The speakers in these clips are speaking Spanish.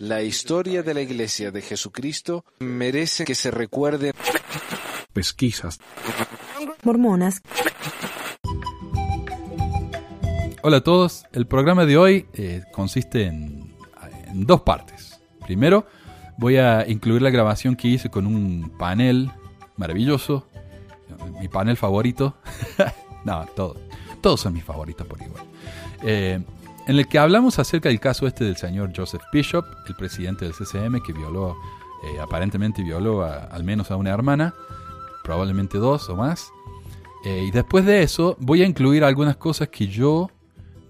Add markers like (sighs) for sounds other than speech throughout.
La historia de la Iglesia de Jesucristo merece que se recuerde. Pesquisas. Mormonas. Hola a todos, el programa de hoy eh, consiste en, en dos partes. Primero, voy a incluir la grabación que hice con un panel maravilloso, mi panel favorito. (laughs) no, todos, todos son mis favoritos por igual. Eh, en el que hablamos acerca del caso este del señor Joseph Bishop, el presidente del CCM, que violó, eh, aparentemente violó a- al menos a una hermana, probablemente dos o más. Eh, y después de eso voy a incluir algunas cosas que yo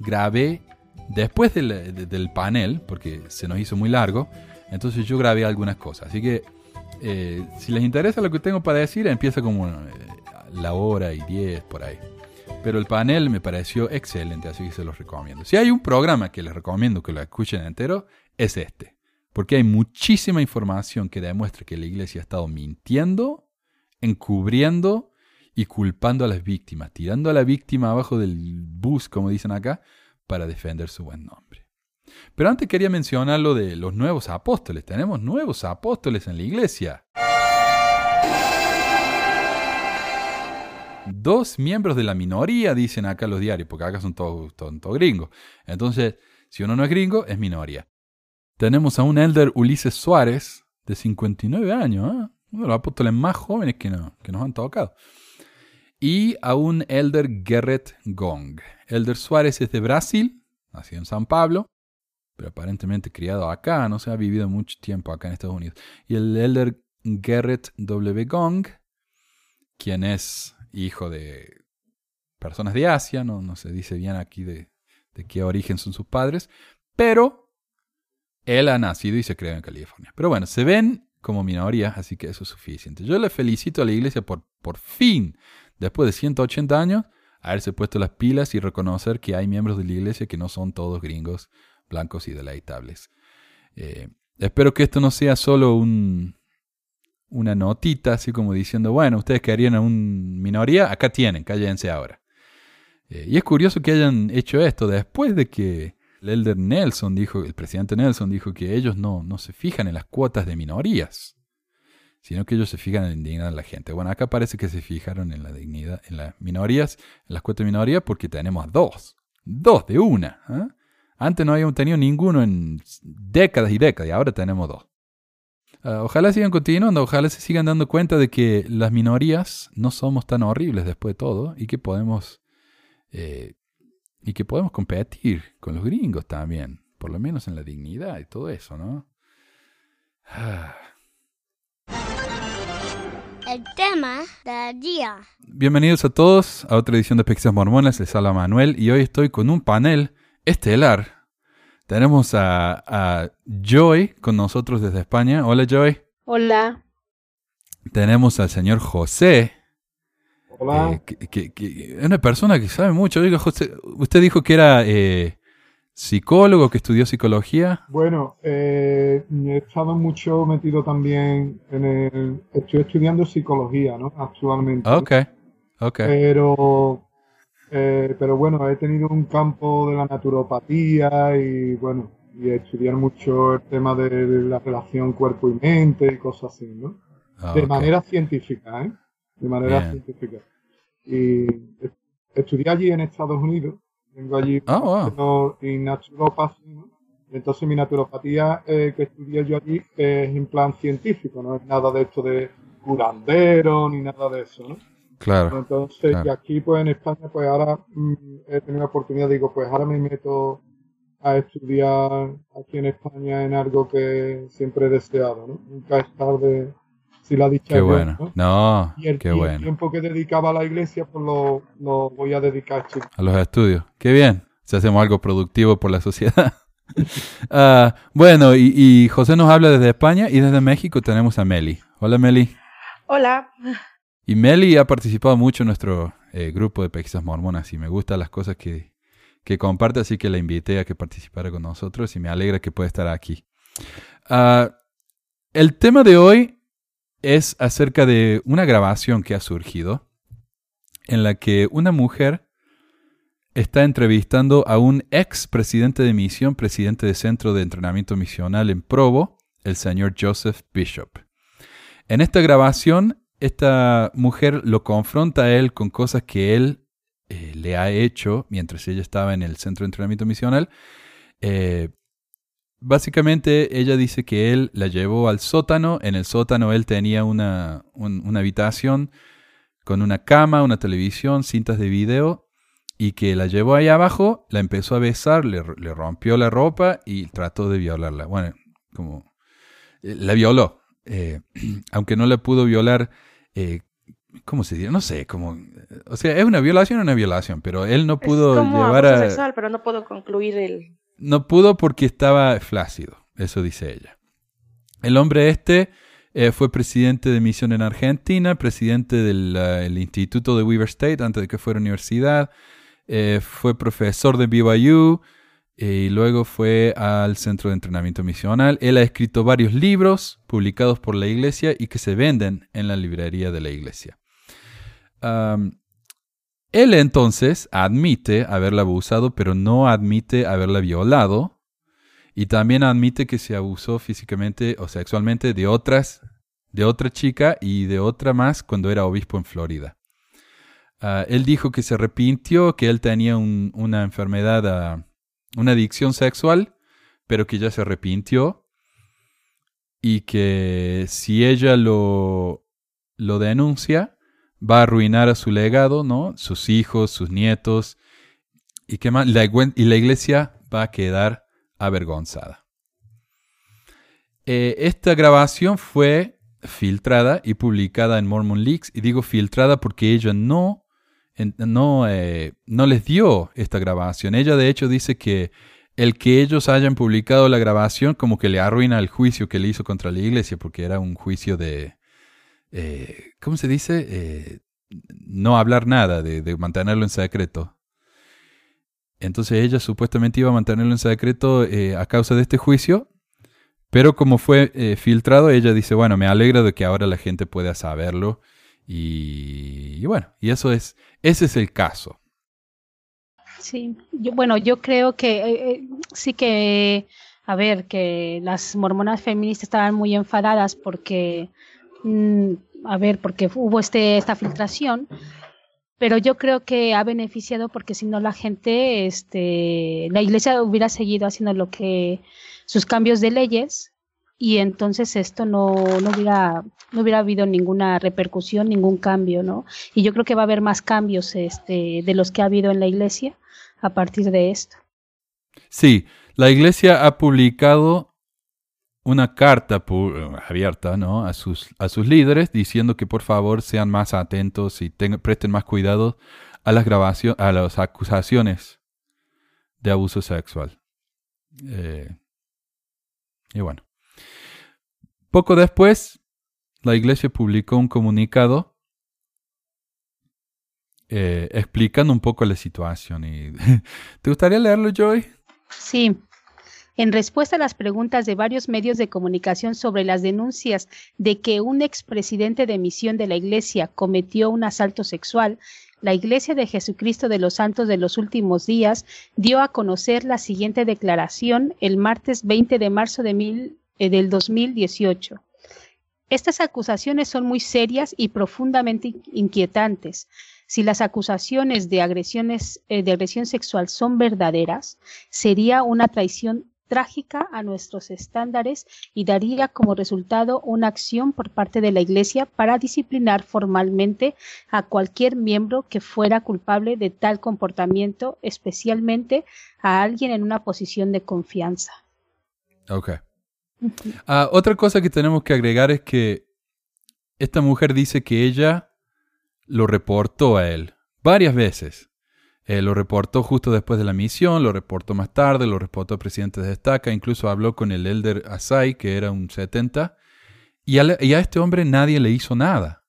grabé después del, de- del panel, porque se nos hizo muy largo, entonces yo grabé algunas cosas. Así que eh, si les interesa lo que tengo para decir, empieza como eh, la hora y diez por ahí. Pero el panel me pareció excelente, así que se los recomiendo. Si hay un programa que les recomiendo que lo escuchen entero, es este. Porque hay muchísima información que demuestra que la iglesia ha estado mintiendo, encubriendo y culpando a las víctimas, tirando a la víctima abajo del bus, como dicen acá, para defender su buen nombre. Pero antes quería mencionar lo de los nuevos apóstoles. Tenemos nuevos apóstoles en la iglesia. Dos miembros de la minoría, dicen acá los diarios, porque acá son todos, gringos. Entonces, si uno no es gringo, es minoría. Tenemos a un elder Ulises Suárez, de 59 años, ¿eh? uno de los apóstoles más jóvenes que, no- que nos han tocado. Y a un elder Gerrit Gong. Elder Suárez es de Brasil, nacido en San Pablo, pero aparentemente criado acá, no se ha vivido mucho tiempo acá en Estados Unidos. Y el elder Gerrit W. Gong, quien es hijo de personas de Asia, no, se dice bien aquí de, qué origen son sus padres, pero él ha nacido y se creó en California. Pero bueno, se ven como minoría, así que eso es suficiente. Yo le felicito a la iglesia por, por fin, después de 180 años, haberse puesto las pilas y reconocer que hay miembros de la iglesia que no son todos gringos, blancos y deleitables. Eh, espero que esto no sea solo un, una notita, así como diciendo, bueno, ustedes querían a un minoría, acá tienen, cállense ahora. Eh, y es curioso que hayan hecho esto después de que el elder Nelson dijo, el presidente Nelson dijo que ellos no, no se fijan en las cuotas de minorías, sino que ellos se fijan en la dignidad de la gente. Bueno, acá parece que se fijaron en la dignidad, en las minorías, en las cuotas de minoría, porque tenemos dos, dos de una. ¿eh? Antes no habíamos tenido ninguno en décadas y décadas, y ahora tenemos dos. Ah, ojalá sigan continuando, ojalá se sigan dando cuenta de que las minorías no somos tan horribles después de todo y que podemos eh, y que podemos competir con los gringos también, por lo menos en la dignidad y todo eso, ¿no? Ah. El tema del día. Bienvenidos a todos a otra edición de Pesquisas Mormonas, les habla Manuel y hoy estoy con un panel estelar. Tenemos a, a Joy con nosotros desde España. Hola Joy. Hola. Tenemos al señor José, Hola. eh, que, que- una persona que sabe mucho. Oiga, José, usted dijo que era eh, psicólogo, que estudió psicología. Bueno, eh, he estado mucho metido también en el... Estoy estudiando psicología, ¿no? Actualmente. Ok, ok. Pero, eh, pero bueno, he tenido un campo de la naturopatía y bueno, y estudiar mucho el tema de la relación cuerpo y mente y cosas así, ¿no? Ah, De manera científica, ¿eh? De manera Bien. científica. Y est- estudié allí en Estados Unidos. Vengo allí Ah, wow. y naturopatía, ¿no? Entonces mi naturopatía eh, que estudié yo allí es en plan científico, no es nada de esto de curandero ni nada de eso, ¿no? Claro. Entonces, claro. y aquí pues en España pues ahora mm, he tenido la oportunidad, digo, pues ahora me meto a estudiar aquí en España en algo que siempre he deseado, ¿no? Nunca es tarde si la dicha Qué bueno. ¿no? No, Y el, qué y el bueno. tiempo que dedicaba a la iglesia pues lo, lo voy a dedicar. A los estudios. Qué bien. Si hacemos algo productivo por la sociedad. (laughs) Ah, bueno, y, y José nos habla desde España y desde México tenemos a Meli. Hola Meli. Hola. Y Meli ha participado mucho en nuestro eh, grupo de pesquisas mormonas y me gustan las cosas que, que comparte, así que la invité a que participara con nosotros y me alegra que pueda estar aquí. Ah, el tema de hoy es acerca de una grabación que ha surgido en la que una mujer está entrevistando a un ex presidente de misión, presidente de Centro de Entrenamiento Misional en Provo, el señor Joseph Bishop. En esta grabación, esta mujer lo confronta a él con cosas que él eh, le ha hecho mientras ella estaba en el Centro de Entrenamiento Misional. Eh, básicamente, ella dice que él la llevó al sótano. En el sótano él tenía una, un- una habitación con una cama, una televisión, cintas de video y que la llevó ahí abajo, la empezó a besar, le, rompió la ropa y trató de violarla. Bueno, como eh, la violó, (clears throat) aunque no la pudo violar, eh, ¿cómo se dice? No sé, como, o sea, es una violación, una violación, pero él no pudo es como llevar a, sexual, pero no puedo concluir el... no pudo porque estaba flácido, eso dice ella. El hombre este eh, fue presidente de misión en Argentina, presidente del eh, el Instituto de Weaver State antes de que fuera universidad, eh, fue profesor de BYU y luego fue al Centro de Entrenamiento Misional. Él ha escrito varios libros publicados por la iglesia y que se venden en la librería de la iglesia. Él entonces admite haberla abusado, pero no admite haberla violado. Y también admite que se abusó físicamente o sexualmente de otras, de otra chica y de otra más cuando era obispo en Florida. Ah, él dijo que se arrepintió, que él tenía un- una enfermedad, ah, una adicción sexual, pero que ya se arrepintió y que si ella lo, lo denuncia, va a arruinar a su legado, ¿no? Sus hijos, sus nietos, y que más, la, y la iglesia va a quedar avergonzada. Eh, esta grabación fue filtrada y publicada en Mormon Leaks, y digo filtrada porque ella no, no, eh, no les dio esta grabación. Ella de hecho dice que el que ellos hayan publicado la grabación como que le arruina el juicio que le hizo contra la iglesia, porque era un juicio de, eh, ¿cómo se dice? Eh, no hablar nada, de, de mantenerlo en secreto. Entonces ella supuestamente iba a mantenerlo en secreto a causa de este juicio, pero como fue filtrado, ella dice, bueno, me alegra de que ahora la gente pueda saberlo. Y, bueno, y eso es, ese es el caso. Sí, yo, bueno, yo creo que eh, eh, sí que, a ver, que las mormonas feministas estaban muy enfadadas porque, mm, a ver, porque hubo este, esta filtración, pero yo creo que ha beneficiado porque si no la gente, este, la iglesia hubiera seguido haciendo lo que, sus cambios de leyes y entonces esto no, no hubiera, no hubiera habido ninguna repercusión, ningún cambio, ¿no? Y yo creo que va a haber más cambios, este, de los que ha habido en la iglesia a partir de esto. Sí, la iglesia ha publicado una carta abierta ¿no? a, sus, a sus líderes diciendo que por favor sean más atentos y presten más cuidado a las grabaciones, a las acusaciones de abuso sexual. Eh, y bueno. Poco después, la iglesia publicó un comunicado eh, explicando un poco la situación. Y (laughs) ¿Te gustaría leerlo, Joy? Sí. En respuesta a las preguntas de varios medios de comunicación sobre las denuncias de que un expresidente de misión de la Iglesia cometió un asalto sexual, la Iglesia de Jesucristo de los Santos de los Últimos Días dio a conocer la siguiente declaración el martes 20 de marzo de mil, eh, del 2018. Estas acusaciones son muy serias y profundamente inquietantes. Si las acusaciones de agresiones eh, de agresión sexual son verdaderas, sería una traición trágica a nuestros estándares y daría como resultado una acción por parte de la Iglesia para disciplinar formalmente a cualquier miembro que fuera culpable de tal comportamiento, especialmente a alguien en una posición de confianza. Ah, otra cosa que tenemos que agregar es que esta mujer dice que ella lo reportó a él varias veces. Eh, lo reportó justo después de la misión, lo reportó más tarde, lo reportó al presidente de Estaca, incluso habló con el elder Asai, que era un 70, y a, y a este hombre nadie le hizo nada.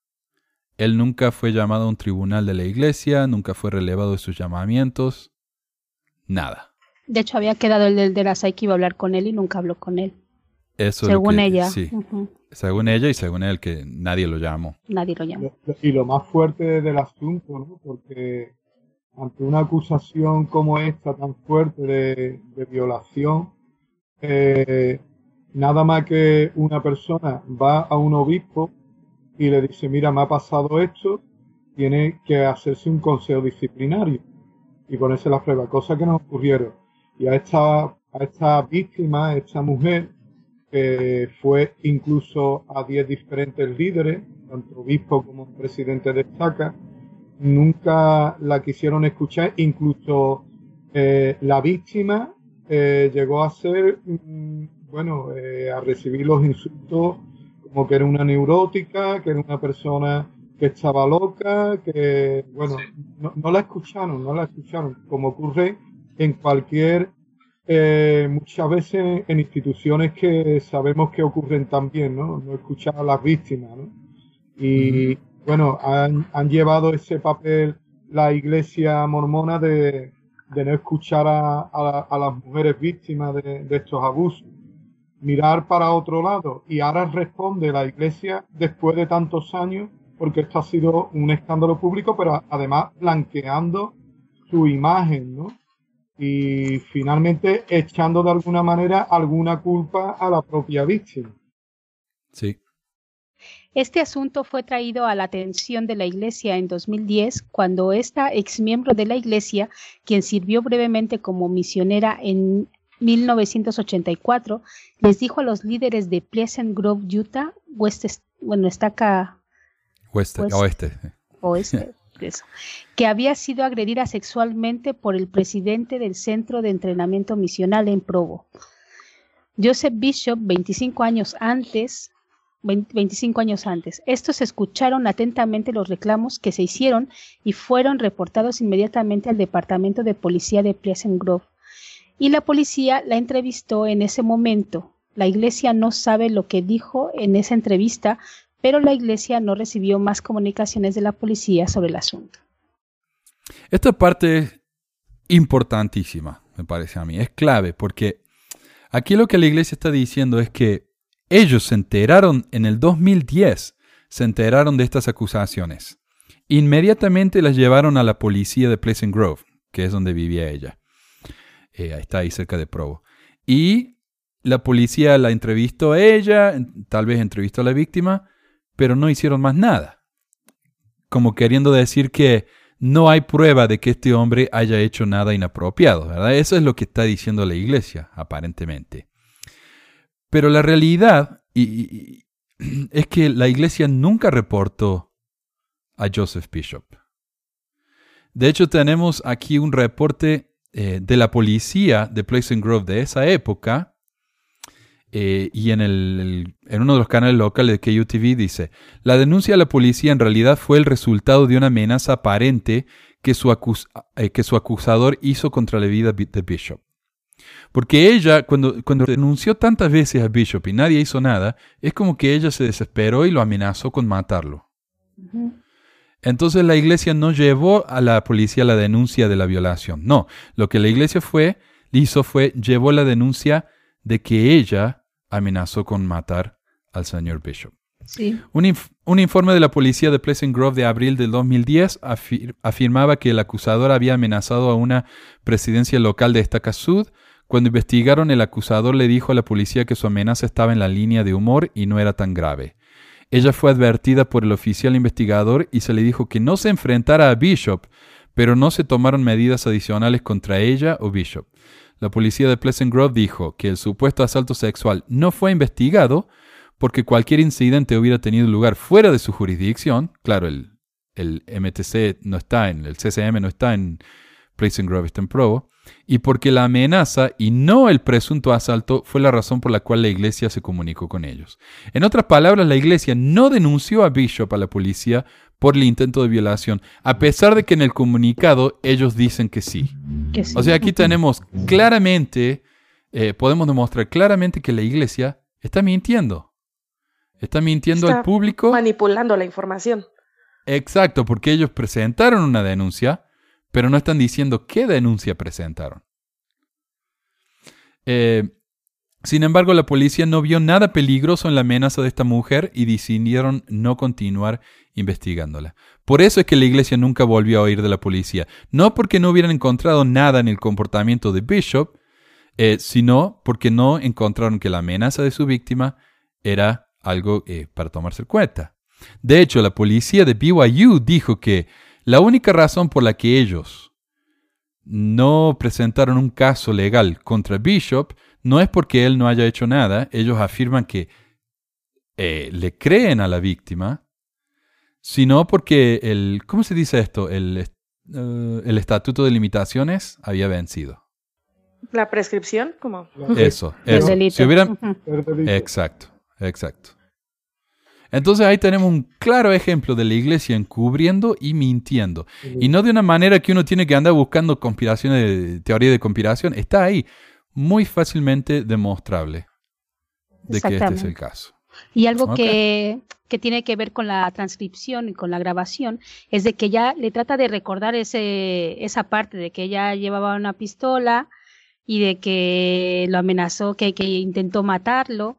Él nunca fue llamado a un tribunal de la iglesia, nunca fue relevado de sus llamamientos, nada. De hecho, había quedado el del Derasai que iba a hablar con él y nunca habló con él. Eso según que- ella. Sí, según ella y según él, que nadie lo llamó. Nadie lo llamó. Y lo más fuerte del asunto, ¿no? Porque ante una acusación como esta tan fuerte de, de violación, eh, nada más que una persona va a un obispo y le dice, mira, me ha pasado esto, tiene que hacerse un consejo disciplinario y ponerse la prueba, cosa que no ocurrieron. Y a esta, a esta víctima, a esta mujer, que fue incluso a 10 diferentes líderes, tanto obispo como presidente de SACA, nunca la quisieron escuchar, incluso eh, la víctima eh, llegó a ser, mm, bueno, eh, a recibir los insultos como que era una neurótica, que era una persona que estaba loca, que, bueno, no, no, la escucharon, no la escucharon, como ocurre en cualquier, eh, muchas veces en instituciones que sabemos que ocurren también, ¿no? No escuchar a las víctimas, ¿no? Y, bueno, han, han llevado ese papel la iglesia mormona de, de no escuchar a, a, a, las mujeres víctimas de, de estos abusos mirar para otro lado. Y ahora responde la Iglesia después de tantos años, porque esto ha sido un escándalo público, pero además blanqueando su imagen, ¿no? Y finalmente echando de alguna manera alguna culpa a la propia víctima. Sí. Este asunto fue traído a la atención de la Iglesia en 2010 cuando esta ex miembro de la Iglesia, quien sirvió brevemente como misionera en 1984, les dijo a los líderes de Pleasant Grove, Utah, West, bueno, está acá. Oeste, West, oeste. Oeste, que había sido agredida sexualmente por el presidente del Centro de Entrenamiento Misional en Provo. Joseph Bishop, 25 años antes, 25 años antes. Estos escucharon atentamente los reclamos que se hicieron y fueron reportados inmediatamente al Departamento de Policía de Pleasant Grove y la policía la entrevistó en ese momento. La iglesia no sabe lo que dijo en esa entrevista, pero la iglesia no recibió más comunicaciones de la policía sobre el asunto. Esta parte importantísima, me parece a mí, es clave, porque aquí lo que la iglesia está diciendo es que ellos se enteraron en el 2010, se enteraron de estas acusaciones. Inmediatamente las llevaron a la policía de Pleasant Grove, que es donde vivía ella. Eh, está ahí cerca de Provo. Y la policía la entrevistó a ella, tal vez entrevistó a la víctima, pero no hicieron más nada. Como queriendo decir que no hay prueba de que este hombre haya hecho nada inapropiado, ¿verdad? Eso es lo que está diciendo la iglesia, aparentemente. Pero la realidad (clears throat) es que la iglesia nunca reportó a Joseph Bishop. De hecho, tenemos aquí un reporte eh, de la policía de Pleasant Grove de esa época, eh, y en, el, en uno de los canales locales de KUTV dice, la denuncia a la policía en realidad fue el resultado de una amenaza aparente que su, eh, que su acusador hizo contra la vida de Bishop. Porque ella, cuando, cuando denunció tantas veces a Bishop y nadie hizo nada, es como que ella se desesperó y lo amenazó con matarlo. Entonces la iglesia no llevó a la policía la denuncia de la violación. No, lo que la iglesia fue, hizo fue, llevó la denuncia de que ella amenazó con matar al señor Bishop. Sí. Un, un, informe de la policía de Pleasant Grove de abril del 2010 afir afirmaba que el acusador había amenazado a una presidencia local de Estaca Sud. Cuando investigaron, el acusador le dijo a la policía que su amenaza estaba en la línea de humor y no era tan grave. Ella fue advertida por el oficial investigador y se le dijo que no se enfrentara a Bishop, pero no se tomaron medidas adicionales contra ella o Bishop. La policía de Pleasant Grove dijo que el supuesto asalto sexual no fue investigado porque cualquier incidente hubiera tenido lugar fuera de su jurisdicción. Claro, el, el MTC no está en, el CCM no está en Pleasant Grove, está en Provo y porque la amenaza y no el presunto asalto fue la razón por la cual la iglesia se comunicó con ellos. En otras palabras, la iglesia no denunció a Bishop a la policía por el intento de violación, a pesar de que en el comunicado ellos dicen que sí. Que sí. O sea, aquí tenemos claramente, eh, podemos demostrar claramente que la iglesia está mintiendo. Está mintiendo Está al público. Manipulando la información. Exacto, porque ellos presentaron una denuncia, pero no están diciendo qué denuncia presentaron. Eh, Sin embargo, la policía no vio nada peligroso en la amenaza de esta mujer y decidieron no continuar investigándola. Por eso es que la iglesia nunca volvió a oír de la policía. No porque no hubieran encontrado nada en el comportamiento de Bishop, eh, sino porque no encontraron que la amenaza de su víctima era algo eh, para tomarse en cuenta. De hecho, la policía de BYU dijo que la única razón por la que ellos no presentaron un caso legal contra Bishop no es porque él no haya hecho nada, ellos afirman que eh, le creen a la víctima, sino porque el, ¿cómo se dice esto? El, eh, el estatuto de limitaciones había vencido. La prescripción, ¿cómo? Eso, El eso. delito. Si hubieran. Exacto, exacto. Entonces ahí tenemos un claro ejemplo de la iglesia encubriendo y mintiendo. Y no de una manera que uno tiene que andar buscando conspiraciones, teoría de conspiración. Está ahí, muy fácilmente demostrable de que este es el caso. Y algo que, que tiene que ver con la transcripción y con la grabación es de que ella le trata de recordar ese, esa parte de que ella llevaba una pistola y de que lo amenazó, que, que intentó matarlo.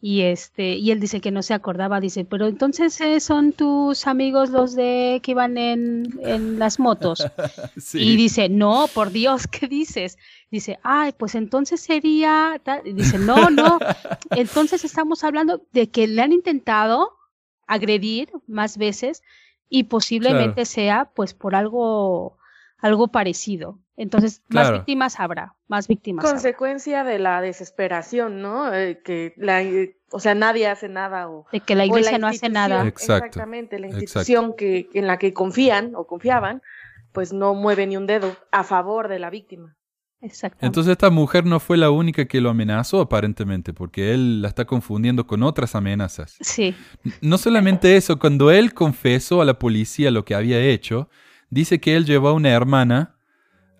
Y este, y él dice que no se acordaba, dice, pero entonces eh, son tus amigos los de que iban en, en las motos. (laughs) Y dice, no, por Dios, ¿qué dices? Dice, ay, pues entonces sería, tal". Y dice, no, no, (laughs) entonces estamos hablando de que le han intentado agredir más veces y posiblemente sea pues por algo, algo parecido. Entonces, más víctimas habrá, más víctimas habrá. Consecuencia de la desesperación, ¿no? Eh, que la, eh, o sea, nadie hace nada o, De que la iglesia no hace nada. Exacto, Exactamente, la exacto. institución que, en la que confían o confiaban, pues no mueve ni un dedo a favor de la víctima. Exactamente. Entonces esta mujer no fue la única que lo amenazó aparentemente, porque él la está confundiendo con otras amenazas. sí, No solamente eso, cuando él confesó a la policía lo que había hecho, dice que él llevó a una hermana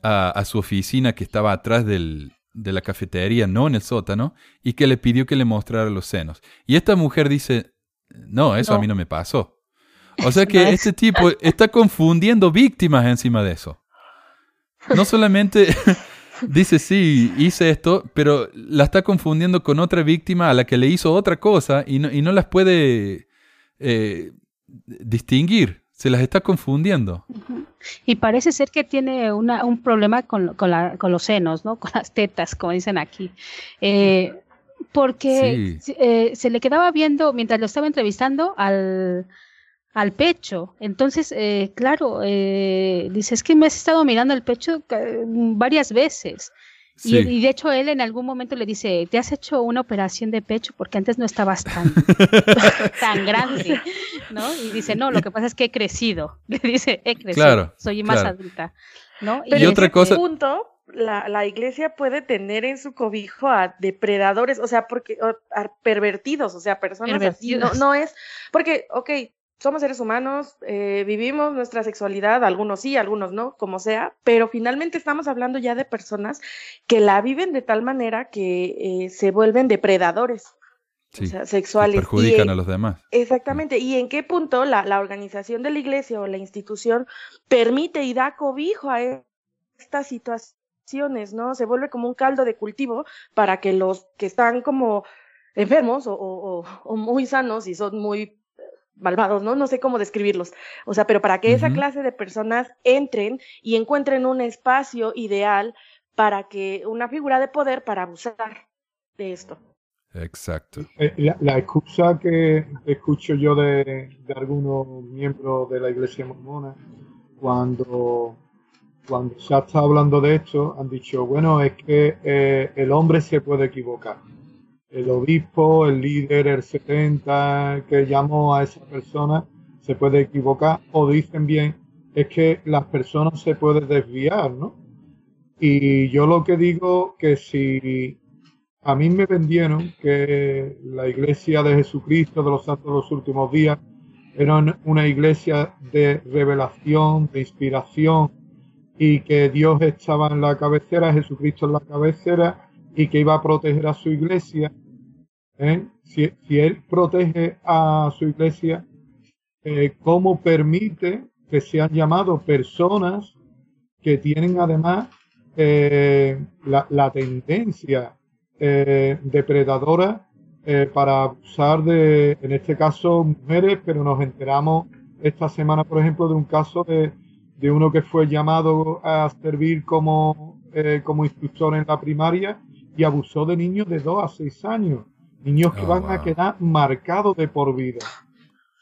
a, a su oficina que estaba atrás del- de la cafetería, no en el sótano, y que le pidió que le mostrara los senos. Y esta mujer dice, no, eso a mí no me pasó. O sea (laughs) que No es- este tipo está confundiendo víctimas encima de eso. No solamente (laughs) dice, sí, hice esto, pero la está confundiendo con otra víctima a la que le hizo otra cosa y no, y no las puede eh, distinguir. Se las está confundiendo. Y parece ser que tiene una, un problema con, con, la- con los senos, ¿no? (laughs) Con las tetas, como dicen aquí. Eh, porque Sí. eh, se le quedaba viendo, mientras lo estaba entrevistando, al, al pecho. Entonces, eh, claro, eh, dice, es que me has estado mirando el pecho eh, varias veces. Y, Sí. y de hecho él en algún momento le dice, ¿te has hecho una operación de pecho? Porque antes no estabas tan, (laughs) tan grande, ¿no? Y dice, no, lo que pasa es que he crecido. (laughs) Le dice, he crecido, Claro, soy más claro. adulta, ¿no? Pero Y en otra ese cosa- punto, la, la iglesia puede tener en su cobijo a depredadores, o sea, porque o- a pervertidos, o sea, personas así. No, no es, porque, ok, somos seres humanos, eh, vivimos nuestra sexualidad, algunos sí, algunos no, como sea, pero finalmente estamos hablando ya de personas que la viven de tal manera que eh, se vuelven depredadores. Sí. O sea, sexuales. Y perjudican a los demás. Exactamente. ¿Y en qué punto la, la organización de la iglesia o la institución permite y da cobijo a estas situaciones, ¿no? Se vuelve como un caldo de cultivo para que los que están como enfermos o, o- o- o muy sanos y son muy malvados, ¿no? No sé cómo describirlos. O sea, pero para que esa clase de personas entren y encuentren un espacio ideal para que una figura de poder para abusar de esto. Exacto. Eh, La, la excusa que escucho yo de, de algunos miembros de la iglesia mormona cuando, cuando se ha estado hablando de esto, han dicho, bueno, es que eh, el hombre se puede equivocar. El obispo, el líder, el 70 que llamó a esa persona, se puede equivocar. O dicen bien, es que las personas se pueden desviar, ¿no? Y yo lo que digo que si a mí me vendieron que la iglesia de Jesucristo de los santos de los últimos días era un- una iglesia de revelación, de inspiración y que Dios estaba en la cabecera, Jesucristo en la cabecera y que iba a proteger a su iglesia. ¿eh? Si, Él protege a su iglesia, eh, ¿cómo permite que sean llamados personas que tienen además eh, la, la tendencia eh, depredadoras eh, para abusar de, en este caso, mujeres, pero nos enteramos esta semana, por ejemplo, de un caso de, de uno que fue llamado a servir como, eh, como instructor en la primaria y abusó de niños de 2 a 6 años, niños que Oh, van a quedar marcados de por vida.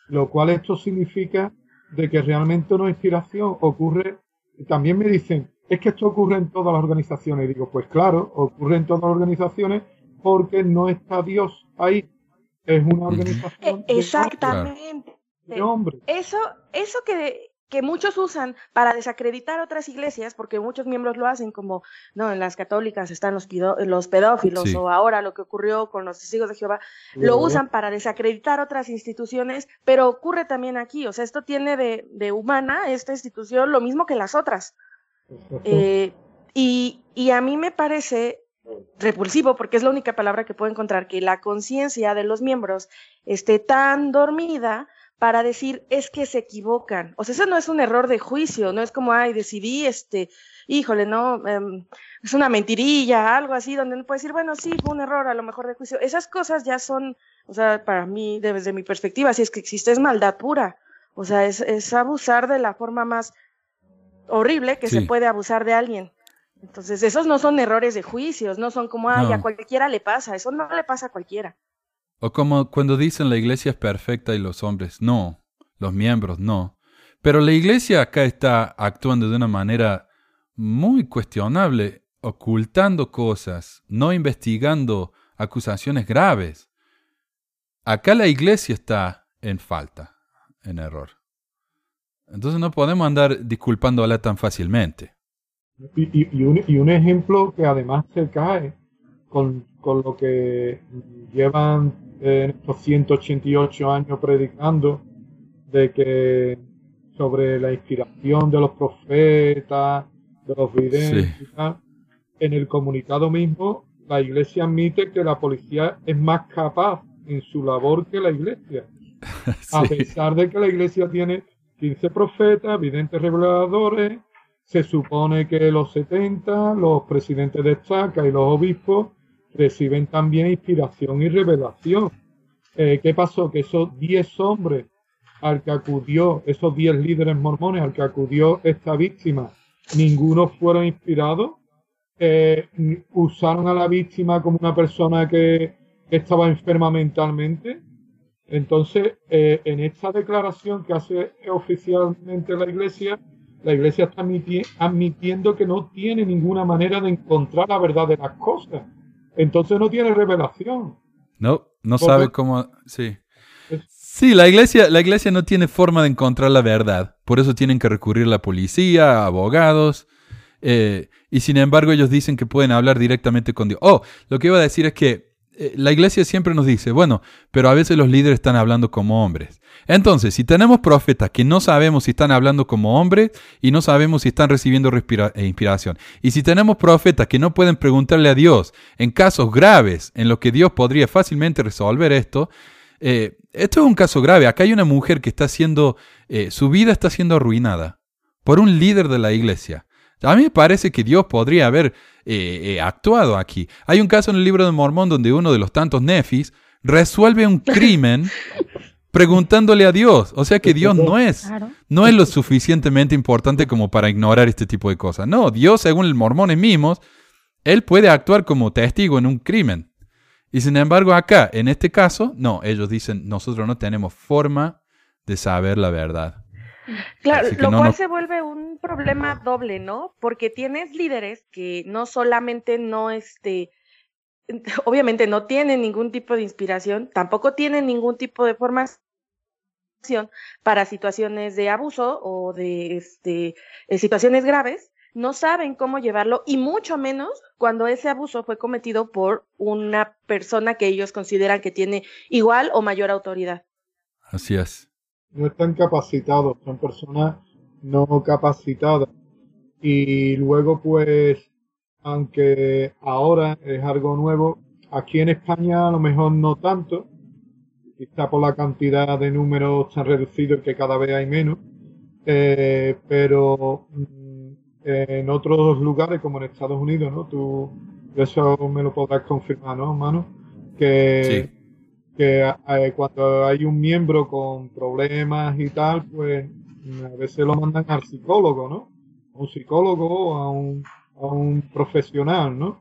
Lo cual esto significa de que realmente una inspiración ocurre, también me dicen, es que esto ocurre en todas las organizaciones. Y digo, pues claro, ocurre en todas las organizaciones porque no está Dios ahí. Es una organización E- Exactamente. de hombres. Eso, eso que, que muchos usan para desacreditar otras iglesias, porque muchos miembros lo hacen, como no, en las católicas están los, pido- los pedófilos, Sí. o ahora lo que ocurrió con los testigos de Jehová, lo usan para desacreditar otras instituciones, pero ocurre también aquí. O sea, esto tiene de, de humana esta institución lo mismo que las otras. (laughs) Eh, y, y a mí me parece repulsivo, porque es la única palabra que puedo encontrar, que la conciencia de los miembros esté tan dormida para decir es que se equivocan. O sea, eso no es un error de juicio, no es como, ay, decidí, este, híjole, no, Em, es una mentirilla, algo así, donde uno puede decir, bueno, sí, fue un error a lo mejor de juicio. Esas cosas ya son, o sea, para mí, desde mi perspectiva, si es que existe, es maldad pura. O sea, es, es abusar de la forma más horrible que se puede abusar de alguien. Entonces, esos no son errores de juicios, no son como, ay, No. a cualquiera le pasa, eso no le pasa a cualquiera. O como cuando dicen la iglesia es perfecta y los hombres no, los miembros no. Pero la iglesia acá está actuando de una manera muy cuestionable, ocultando cosas, no investigando acusaciones graves. Acá la iglesia está en falta, en error. Entonces no podemos andar disculpándola tan fácilmente. Y, un, y un ejemplo que además se cae con, con lo que llevan eh, estos 188 años predicando, de que sobre la inspiración de los profetas, de los videntes Sí. y tal, en el comunicado mismo, la iglesia admite que la policía es más capaz en su labor que la iglesia. (laughs) A pesar de que la iglesia tiene 15 profetas, videntes reveladores, se supone que los 70, los presidentes de estaca y los obispos reciben también inspiración y revelación. Eh, ¿Qué pasó? Que esos 10 hombres al que acudió, esos 10 líderes mormones al que acudió esta víctima, ninguno fueron inspirados. Eh, usaron a la víctima como una persona que estaba enferma mentalmente. Entonces, eh, en esta declaración que hace oficialmente la Iglesia, la Iglesia está admiti- admitiendo que no tiene ninguna manera de encontrar la verdad de las cosas. Entonces no tiene revelación. No, no Porque- sabe cómo. Sí. Es- Sí, la iglesia, la iglesia no tiene forma de encontrar la verdad. Por eso tienen que recurrir a la policía, a abogados. eh, y sin embargo, ellos dicen que pueden hablar directamente con Dios. Oh, lo que iba a decir es que la iglesia siempre nos dice, bueno, pero a veces los líderes están hablando como hombres. Entonces, si tenemos profetas que no sabemos si están hablando como hombres y no sabemos si están recibiendo eh, inspiración, y si tenemos profetas que no pueden preguntarle a Dios en casos graves en los que Dios podría fácilmente resolver esto, eh, esto es un caso grave. Acá hay una mujer que está siendo, eh, su vida está siendo arruinada por un líder de la iglesia. A mí me parece que Dios podría haber eh, eh, actuado aquí. Hay un caso en el libro de Mormón donde uno de los tantos nefis resuelve un (laughs) crimen preguntándole a Dios. O sea que Dios no es, no es lo suficientemente importante como para ignorar este tipo de cosas. No, Dios, según los mormones mismos, él puede actuar como testigo en un crimen. Y sin embargo, acá, en este caso, no, ellos dicen, nosotros no tenemos forma de saber la verdad. Claro, lo no cual se vuelve un problema doble, ¿no? Porque tienes líderes que no solamente no, este, (laughs) obviamente no tienen ningún tipo de inspiración, tampoco tienen ningún tipo de formación para situaciones de abuso o de este, eh, situaciones graves, no saben cómo llevarlo y mucho menos cuando ese abuso fue cometido por una persona que ellos consideran que tiene igual o mayor autoridad. Así es. No están capacitados, son personas no capacitadas. Y luego, pues, aunque ahora es algo nuevo, aquí en España a lo mejor no tanto, quizá por la cantidad de números tan reducidos que cada vez hay menos, eh, pero mm, en otros lugares como en Estados Unidos, ¿no? Tú eso me lo podrás confirmar, ¿no, hermano? Que, que eh, cuando hay un miembro con problemas y tal, pues a veces lo mandan al psicólogo, ¿no? A un psicólogo a un, a un profesional, ¿no?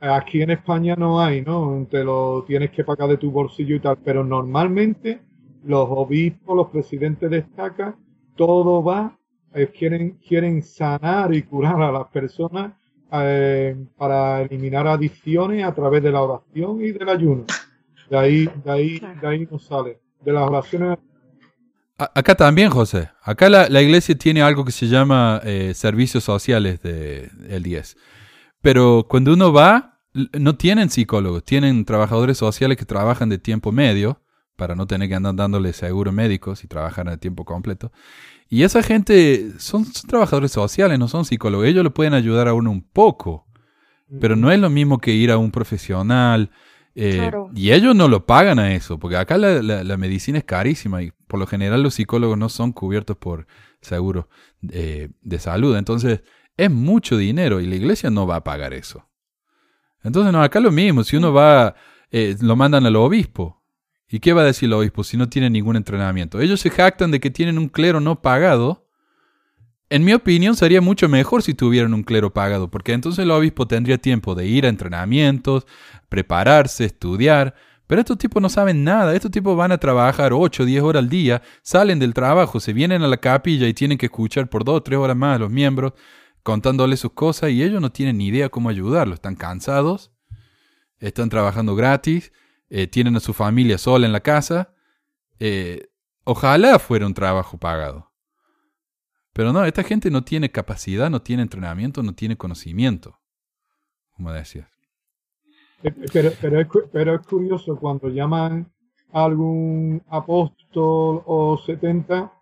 Aquí en España no hay, ¿no? Te lo tienes que pagar de tu bolsillo y tal, pero normalmente los obispos, los presidentes de estaca, todo va, eh, quieren, quieren sanar y curar a las personas eh, para eliminar adicciones a través de la oración y del ayuno. De ahí, de ahí, de ahí no sale. De las oraciones. Acá también, José. Acá la, la iglesia tiene algo que se llama eh, servicios sociales del de, 10. Pero cuando uno va, no tienen psicólogos, tienen trabajadores sociales que trabajan de tiempo medio para no tener que andar dándole seguro médicos y trabajar a tiempo completo. Y esa gente son, trabajadores sociales, no son psicólogos. Ellos le pueden ayudar a uno un poco, pero no es lo mismo que ir a un profesional. Eh, y ellos no lo pagan a eso, porque acá la, la, medicina es carísima y por lo general los psicólogos no son cubiertos por seguro eh, de salud. Entonces es mucho dinero y la iglesia no va a pagar eso. Entonces, no, acá lo mismo. Si uno va, eh, lo mandan al obispo. ¿Y qué va a decir el obispo si no tiene ningún entrenamiento? Ellos se jactan de que tienen un clero no pagado. En mi opinión, sería mucho mejor si tuvieran un clero pagado, porque entonces el obispo tendría tiempo de ir a entrenamientos, prepararse, estudiar. Pero estos tipos no saben nada. Estos tipos van a trabajar 8 o 10 horas al día, salen del trabajo, se vienen a la capilla y tienen que escuchar por 2 o 3 horas más a los miembros contándoles sus cosas y ellos no tienen ni idea cómo ayudarlos. Están cansados, están trabajando gratis eh, tienen a su familia sola en la casa. Eh, ojalá fuera un trabajo pagado. Pero no, esta gente no tiene capacidad, no tiene entrenamiento, no tiene conocimiento, como decías. Eh, pero, pero, es, pero es curioso cuando llaman a algún apóstol o 70,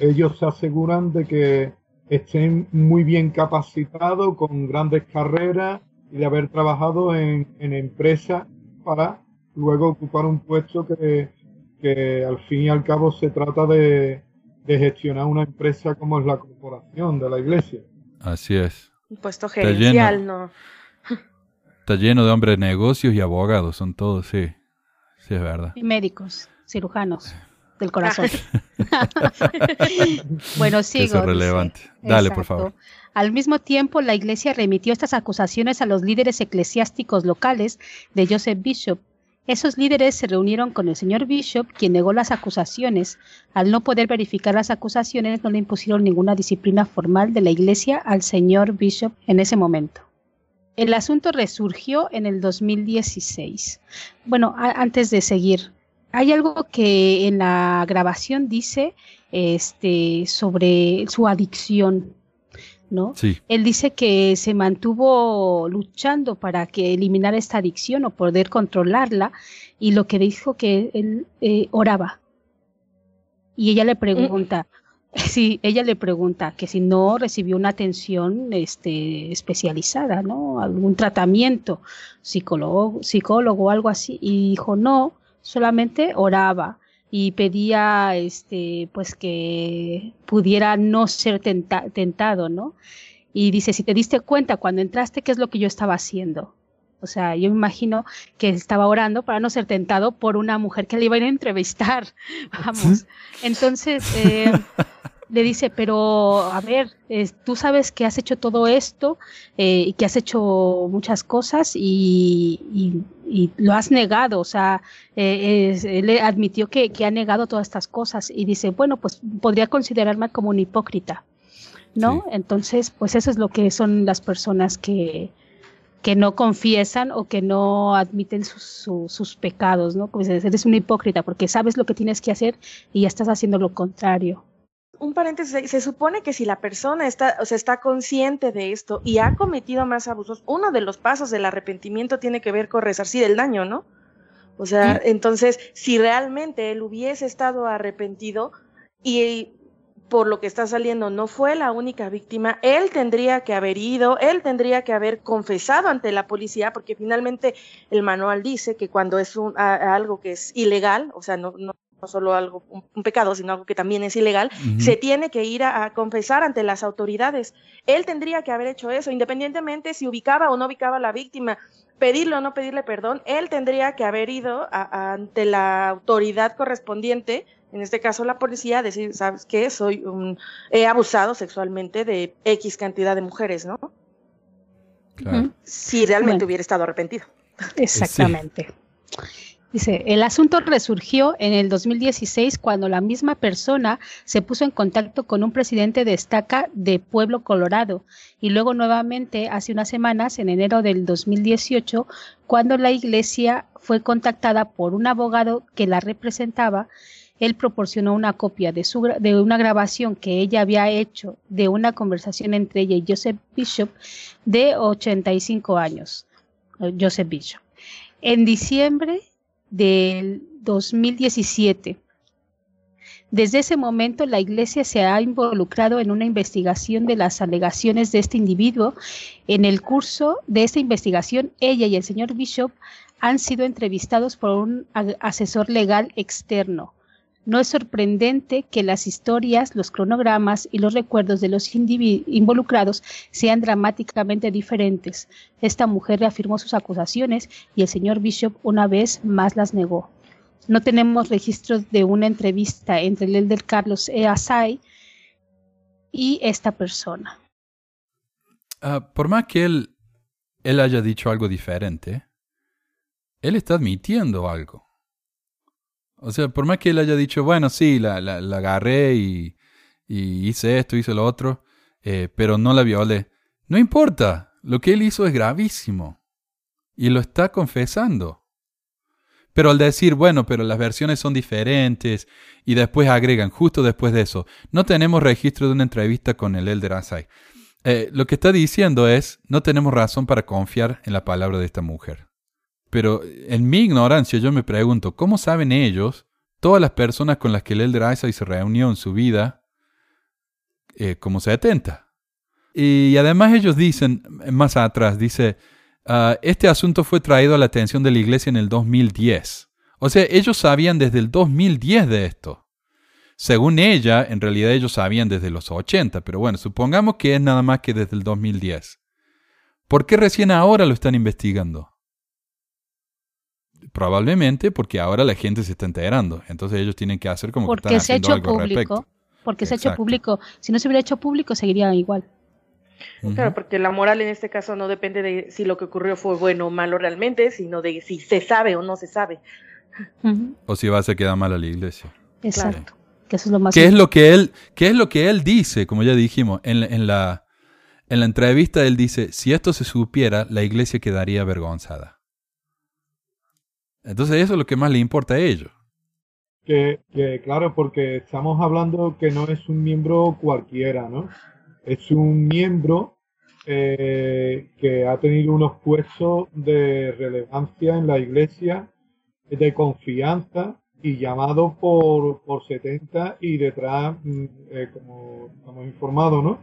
ellos se aseguran de que estén muy bien capacitados, con grandes carreras y de haber trabajado en, en empresas para luego ocupar un puesto que al fin y al cabo se trata de, de gestionar una empresa como es la corporación de la iglesia. Así es. Un puesto gerencial, ¿no? Está lleno de hombres de negocios y abogados, son todos, sí. Sí, es verdad. Y médicos, cirujanos del corazón. (laughs) (laughs) bueno, sigo. Eso es relevante. Dale, por favor. Al mismo tiempo, la Iglesia remitió estas acusaciones a los líderes eclesiásticos locales de Joseph Bishop, esos líderes se reunieron con el señor Bishop, quien negó las acusaciones. Al no poder verificar las acusaciones, no le impusieron ninguna disciplina formal de la Iglesia al señor Bishop en ese momento. El asunto resurgió en el 2016. Bueno, antes de seguir, hay algo que en la grabación dice este, sobre su adicción ¿no? Él dice que se mantuvo luchando para que eliminar esta adicción o poder controlarla y lo que dijo que él eh, oraba. Y ella le pregunta, sí, ella le pregunta que si no recibió una atención este, especializada, ¿no? Algún tratamiento psicólogo, psicólogo o algo así. Y dijo, no, solamente oraba y pedía este pues que pudiera no ser tentado, ¿no? Y dice, si te diste cuenta cuando entraste, ¿qué es lo que yo estaba haciendo? O sea, yo me imagino que estaba orando para no ser tentado por una mujer que le iba a ir a entrevistar. (laughs) Vamos. Entonces, (laughs) eh, le dice, pero a ver, tú sabes que has hecho todo esto eh, y que has hecho muchas cosas y, lo has negado, o sea, eh, él admitió que, ha negado todas estas cosas y dice, bueno, pues podría considerarme como un hipócrita, ¿no? Entonces, pues eso es lo que son las personas que, que no confiesan o que no admiten sus, sus pecados, ¿no? Pues eres un hipócrita porque sabes lo que tienes que hacer y ya estás haciendo lo contrario un paréntesis, se supone que si la persona está, o sea, está consciente de esto y ha cometido más abusos, uno de los pasos del arrepentimiento tiene que ver con resarcir el daño, ¿no? O sea, entonces, si realmente él hubiese estado arrepentido y por lo que está saliendo no fue la única víctima, él tendría que haber ido, él tendría que haber confesado ante la policía, porque finalmente el manual dice que cuando es un, algo que es ilegal, o sea, no, no no solo algo, un, un pecado, sino algo que también es ilegal, se tiene que ir a, a confesar ante las autoridades. Él tendría que haber hecho eso, independientemente si ubicaba o no ubicaba a la víctima, pedirle o no pedirle perdón, él tendría que haber ido a- a- ante la autoridad correspondiente, en este caso la policía, a decir, ¿sabes qué? Soy un, he abusado sexualmente de X cantidad de mujeres, ¿no? Claro. Si realmente Bueno. hubiera estado arrepentido. Exactamente. Dice, el asunto resurgió en el 2016 cuando la misma persona se puso en contacto con un presidente de estaca de Pueblo, Colorado, y luego nuevamente hace unas semanas, en enero del 2018, cuando la iglesia fue contactada por un abogado que la representaba, él proporcionó una copia de, su, de una grabación que ella había hecho de una conversación entre ella y Joseph Bishop de 85 años. eh, Joseph Bishop. En diciembre del 2017. Desde ese momento, la Iglesia se ha involucrado en una investigación de las alegaciones de este individuo. En el curso de esta investigación, ella y el señor Bishop han sido entrevistados por un asesor legal externo. No es sorprendente que las historias, los cronogramas y los recuerdos de los involucrados sean dramáticamente diferentes. Esta mujer reafirmó sus acusaciones y el señor Bishop una vez más las negó. No tenemos registros de una entrevista entre el elder Carlos E. Asai y esta persona. Ah, por más que él haya dicho algo diferente, él está admitiendo algo. O sea, por más que él haya dicho, bueno, sí, la, la, la agarré y, hice esto, hice lo otro, eh, pero no la violé. No importa, lo que él hizo es gravísimo. Y lo está confesando. Pero al decir, bueno, pero las versiones son diferentes y después agregan, justo después de eso, no tenemos registro de una entrevista con el Elder Asai. Eh, lo que está diciendo es, no tenemos razón para confiar en la palabra de esta mujer. Pero en mi ignorancia yo me pregunto, ¿cómo saben ellos, todas las personas con las que el Elder se reunió en su vida, eh, como 70? Y además ellos dicen, más atrás, dice, ah, este asunto fue traído a la atención de la iglesia en el 2010. O sea, ellos sabían desde el 2010 de esto. Según ella, en realidad ellos sabían desde los 80, pero bueno, supongamos que es nada más que desde el 2010. ¿Por qué recién ahora lo están investigando? Probablemente porque ahora la gente se está enterando. Entonces ellos tienen que hacer como que Porque están se ha hecho algo al público. respecto. Porque se ha hecho Exacto. público. Si no se hubiera hecho público, seguiría igual. Claro, porque la moral en este caso no depende de si lo que ocurrió fue bueno o malo realmente, sino de si se sabe o no se sabe. O si vas a quedar mal a la iglesia. Exacto. Que eso es lo más ¿Qué es lo que él, qué es lo que él dice? Como ya dijimos, en, la- en, la, en la entrevista él dice, si esto se supiera, la iglesia quedaría avergonzada. Entonces eso es lo que más le importa a ellos. Que, claro, porque estamos hablando que no es un miembro cualquiera, ¿no? Es un miembro eh, que ha tenido unos puestos de relevancia en la iglesia, de confianza y llamado por, por 70 y detrás, mm, eh, como estamos informados, ¿no?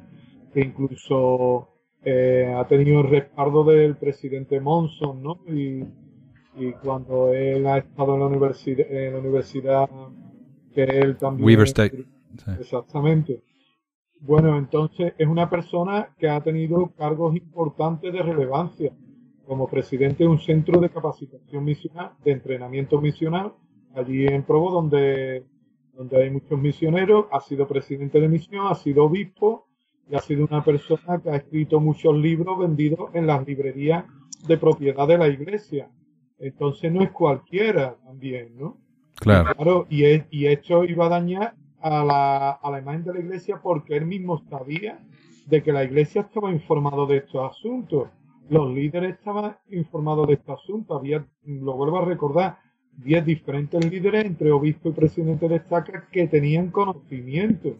Que incluso eh, ha tenido el respaldo del presidente Monson, ¿no? Y, y cuando él ha estado en la universidad, en la universidad que él también Weaver State. Exactamente. Bueno, entonces es una persona que ha tenido cargos importantes de relevancia, como presidente de un centro de capacitación misional, de entrenamiento misional, allí en Provo, donde, donde hay muchos misioneros, ha sido presidente de misión, ha sido obispo y ha sido una persona que ha escrito muchos libros vendidos en las librerías de propiedad de la iglesia. Entonces no es cualquiera también, ¿no? Claro. Claro, y, es- y esto iba a dañar a la, a la imagen de la iglesia porque él mismo sabía de que la iglesia estaba informado de estos asuntos. Los líderes estaban informados de estos asuntos. Había, lo vuelvo a recordar, 10 diferentes líderes entre obispo y presidente de estaca que tenían conocimiento.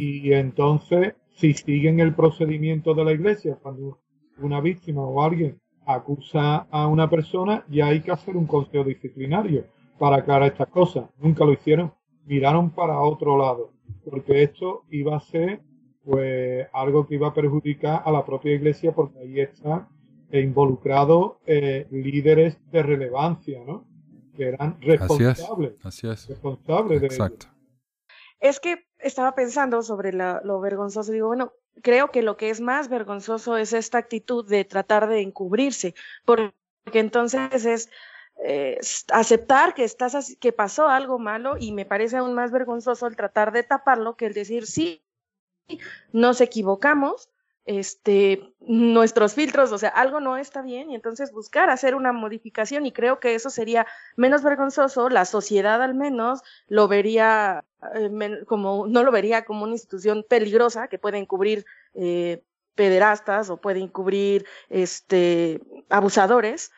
Y entonces, si siguen el procedimiento de la iglesia, cuando una víctima o alguien acusa a una persona, ya hay que hacer un consejo disciplinario para aclarar estas cosas. Nunca lo hicieron, miraron para otro lado, porque esto iba a ser pues algo que iba a perjudicar a la propia iglesia porque ahí están involucrados eh, líderes de relevancia, ¿no? que eran Así es. responsables, Así es. responsables de ello. Exacto. Es que estaba pensando sobre la- lo vergonzoso. Digo, bueno, creo que lo que es más vergonzoso es esta actitud de tratar de encubrirse, porque entonces es eh, aceptar que estás que pasó algo malo y me parece aún más vergonzoso el tratar de taparlo que el decir sí, nos equivocamos, este, nuestros filtros, o sea, algo no está bien y entonces buscar hacer una modificación y creo que eso sería menos vergonzoso, la sociedad al menos lo vería como, no lo vería como una institución peligrosa que puede encubrir eh, pederastas o puede encubrir este, abusadores.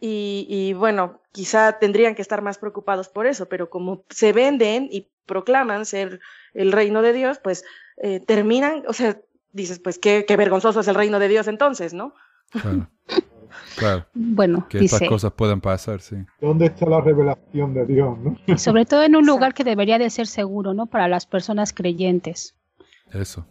Y, y bueno, quizá tendrían que estar más preocupados por eso, pero como se venden y proclaman ser el reino de Dios, pues eh, terminan, o sea, dices, pues qué, qué vergonzoso es el reino de Dios entonces, ¿no? Claro. (laughs) Claro. Bueno, Que estas dice, cosas puedan pasar, sí. ¿Dónde está la revelación de Dios? ¿no? y sobre todo en un (laughs) lugar que debería de ser seguro, ¿no? Para las personas creyentes. Eso.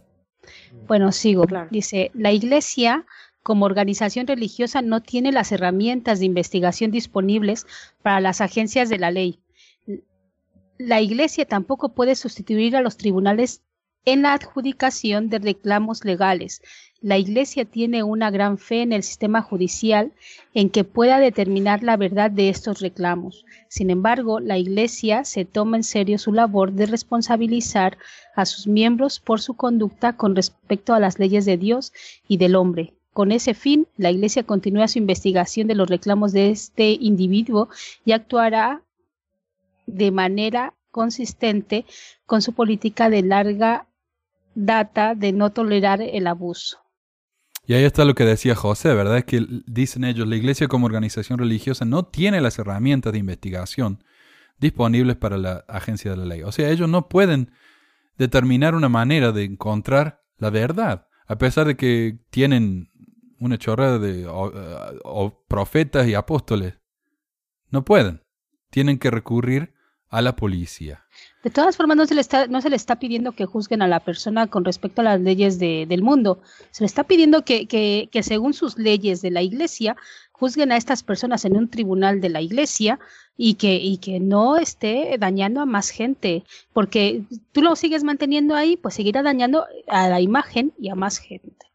Bueno, sigo. Claro. Dice, la iglesia como organización religiosa no tiene las herramientas de investigación disponibles para las agencias de la ley. La iglesia tampoco puede sustituir a los tribunales en la adjudicación de reclamos legales. La iglesia tiene una gran fe en el sistema judicial en que pueda determinar la verdad de estos reclamos. Sin embargo, la iglesia se toma en serio su labor de responsabilizar a sus miembros por su conducta con respecto a las leyes de Dios y del hombre. Con ese fin, la Iglesia continúa su investigación de los reclamos de este individuo y actuará de manera consistente con su política de larga data de no tolerar el abuso. Y ahí está lo que decía José, ¿verdad? Es que dicen ellos, la iglesia como organización religiosa no tiene las herramientas de investigación disponibles para la agencia de la ley. O sea, ellos no pueden determinar una manera de encontrar la verdad, a pesar de que tienen una chorrada de eh, profetas y apóstoles. No pueden. Tienen que recurrir a la policía. De todas formas, no se le está, no se le está pidiendo que juzguen a la persona con respecto a las leyes de- del mundo. Se le está pidiendo que, que, que según sus leyes de la iglesia, juzguen a estas personas en un tribunal de la iglesia y que, y que no esté dañando a más gente. Porque tú lo sigues manteniendo ahí, pues seguirá dañando a la imagen y a más gente.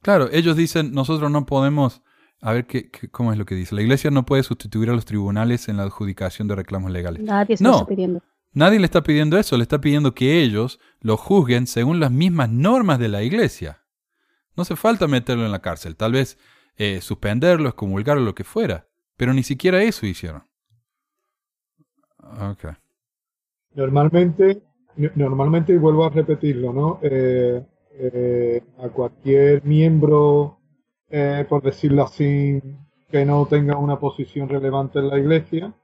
Claro, ellos dicen, nosotros no podemos... A ver, ¿qué, qué- ¿cómo es lo que dice? La iglesia no puede sustituir a los tribunales en la adjudicación de reclamos legales. Nadie se No. está pidiendo. Nadie le está pidiendo eso, le está pidiendo que ellos lo juzguen según las mismas normas de la iglesia. No hace falta meterlo en la cárcel, tal vez eh, suspenderlo, excomulgarlo, lo que fuera. Pero ni siquiera eso hicieron. Ok. Normalmente, no- normalmente, y vuelvo a repetirlo, ¿no? Eh, eh, a cualquier miembro, eh, por decirlo así, que no tenga una posición relevante en la iglesia,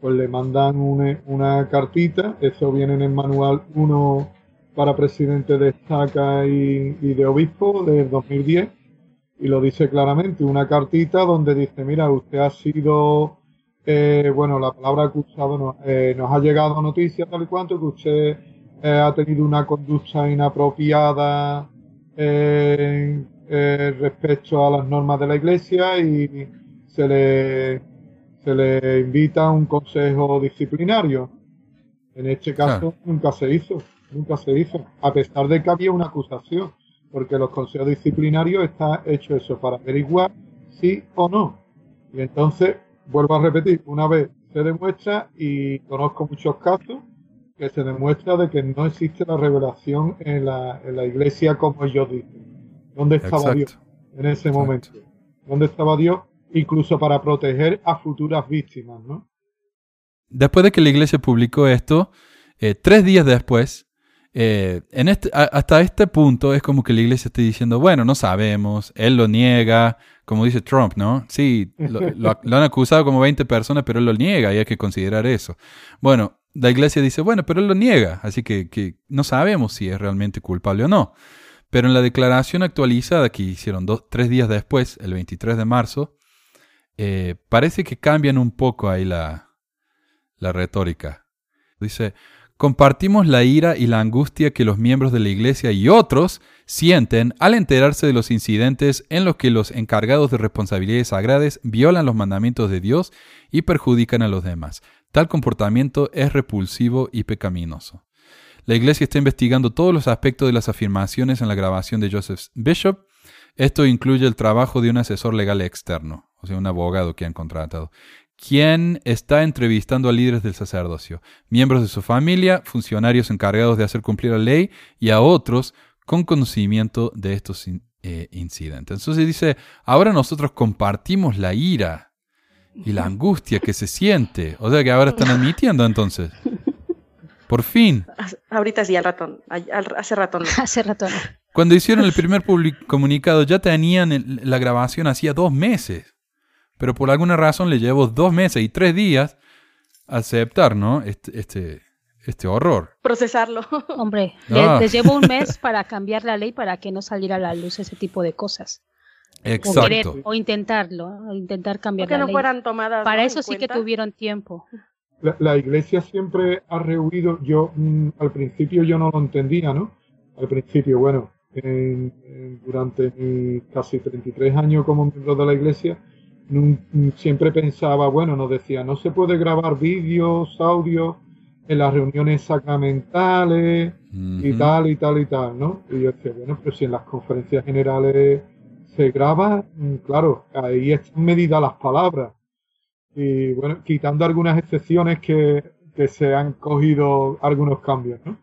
pues le mandan una, una cartita, eso viene en el manual 1 para presidente de estaca y, de obispo del 2010, y lo dice claramente, una cartita donde dice, mira, usted ha sido eh, bueno, la palabra acusado no- eh, nos ha llegado noticia tal y cuanto que usted eh, ha tenido una conducta inapropiada eh, respecto a las normas de la iglesia y se le, se le invita a un consejo disciplinario. En este caso Claro. nunca se hizo, nunca se hizo, a pesar de que había una acusación, porque los consejos disciplinarios está hecho eso para averiguar sí o no. Y entonces, vuelvo a repetir, una vez se demuestra, y conozco muchos casos, que se demuestra de que no existe la revelación en la, en la iglesia como ellos dicen. ¿Dónde estaba Exacto. Dios en ese Exacto. momento? ¿Dónde estaba Dios? Incluso para proteger a futuras víctimas, ¿no? Después de que la iglesia publicó esto, eh, tres días después, eh, en este, a- hasta este punto es como que la iglesia está diciendo, bueno, no sabemos, él lo niega, como dice Trump, ¿no? Sí, lo, lo- lo han acusado como 20 personas, pero él lo niega y hay que considerar eso. Bueno, la iglesia dice, bueno, pero él lo niega, así que, que no sabemos si es realmente culpable o no. Pero en la declaración actualizada que hicieron tres días después, el 23 de marzo, eh, parece que cambian un poco ahí la, la retórica. Dice, compartimos la ira y la angustia que los miembros de la Iglesia y otros sienten al enterarse de los incidentes en los que los encargados de responsabilidades sagradas violan los mandamientos de Dios y perjudican a los demás. Tal comportamiento es repulsivo y pecaminoso. La Iglesia está investigando todos los aspectos de las afirmaciones en la grabación de Joseph Bishop. Esto incluye el trabajo de un asesor legal externo, o sea, un abogado que han contratado, quien está entrevistando a líderes del sacerdocio, miembros de su familia, funcionarios encargados de hacer cumplir la ley y a otros con conocimiento de estos eh, incidentes. Entonces dice, ahora nosotros compartimos la ira y la (laughs) angustia que se siente. O sea que ahora están admitiendo entonces. Por fin. Ahorita sí, al ratón. Hace ratón. (laughs) Hace ratón. Cuando hicieron el primer comunicado ya tenían la grabación hacía dos meses pero por alguna razón le llevó dos meses y tres días aceptar, ¿no? Este, este, este horror. Procesarlo. (laughs) Hombre, ah. le, llevó un mes (laughs) para cambiar la ley para que no saliera a la luz ese tipo de cosas. Exacto. O, intentarlo, o intentar cambiar que la no fueran tomadas. Para eso sí que tuvieron tiempo. La, iglesia siempre ha rehuido, yo mm, al principio yo no lo entendía, ¿no? Al principio, bueno, durante mis casi 33 años como miembro de la iglesia, siempre pensaba, bueno, nos decía, no se puede grabar vídeos, audios en las reuniones sacramentales y tal y tal y tal, ¿no? Y yo decía, bueno, pero si en las conferencias generales se graba, mm, claro, ahí están medidas las palabras. Y bueno, quitando algunas excepciones que, que se han cogido algunos cambios, ¿no?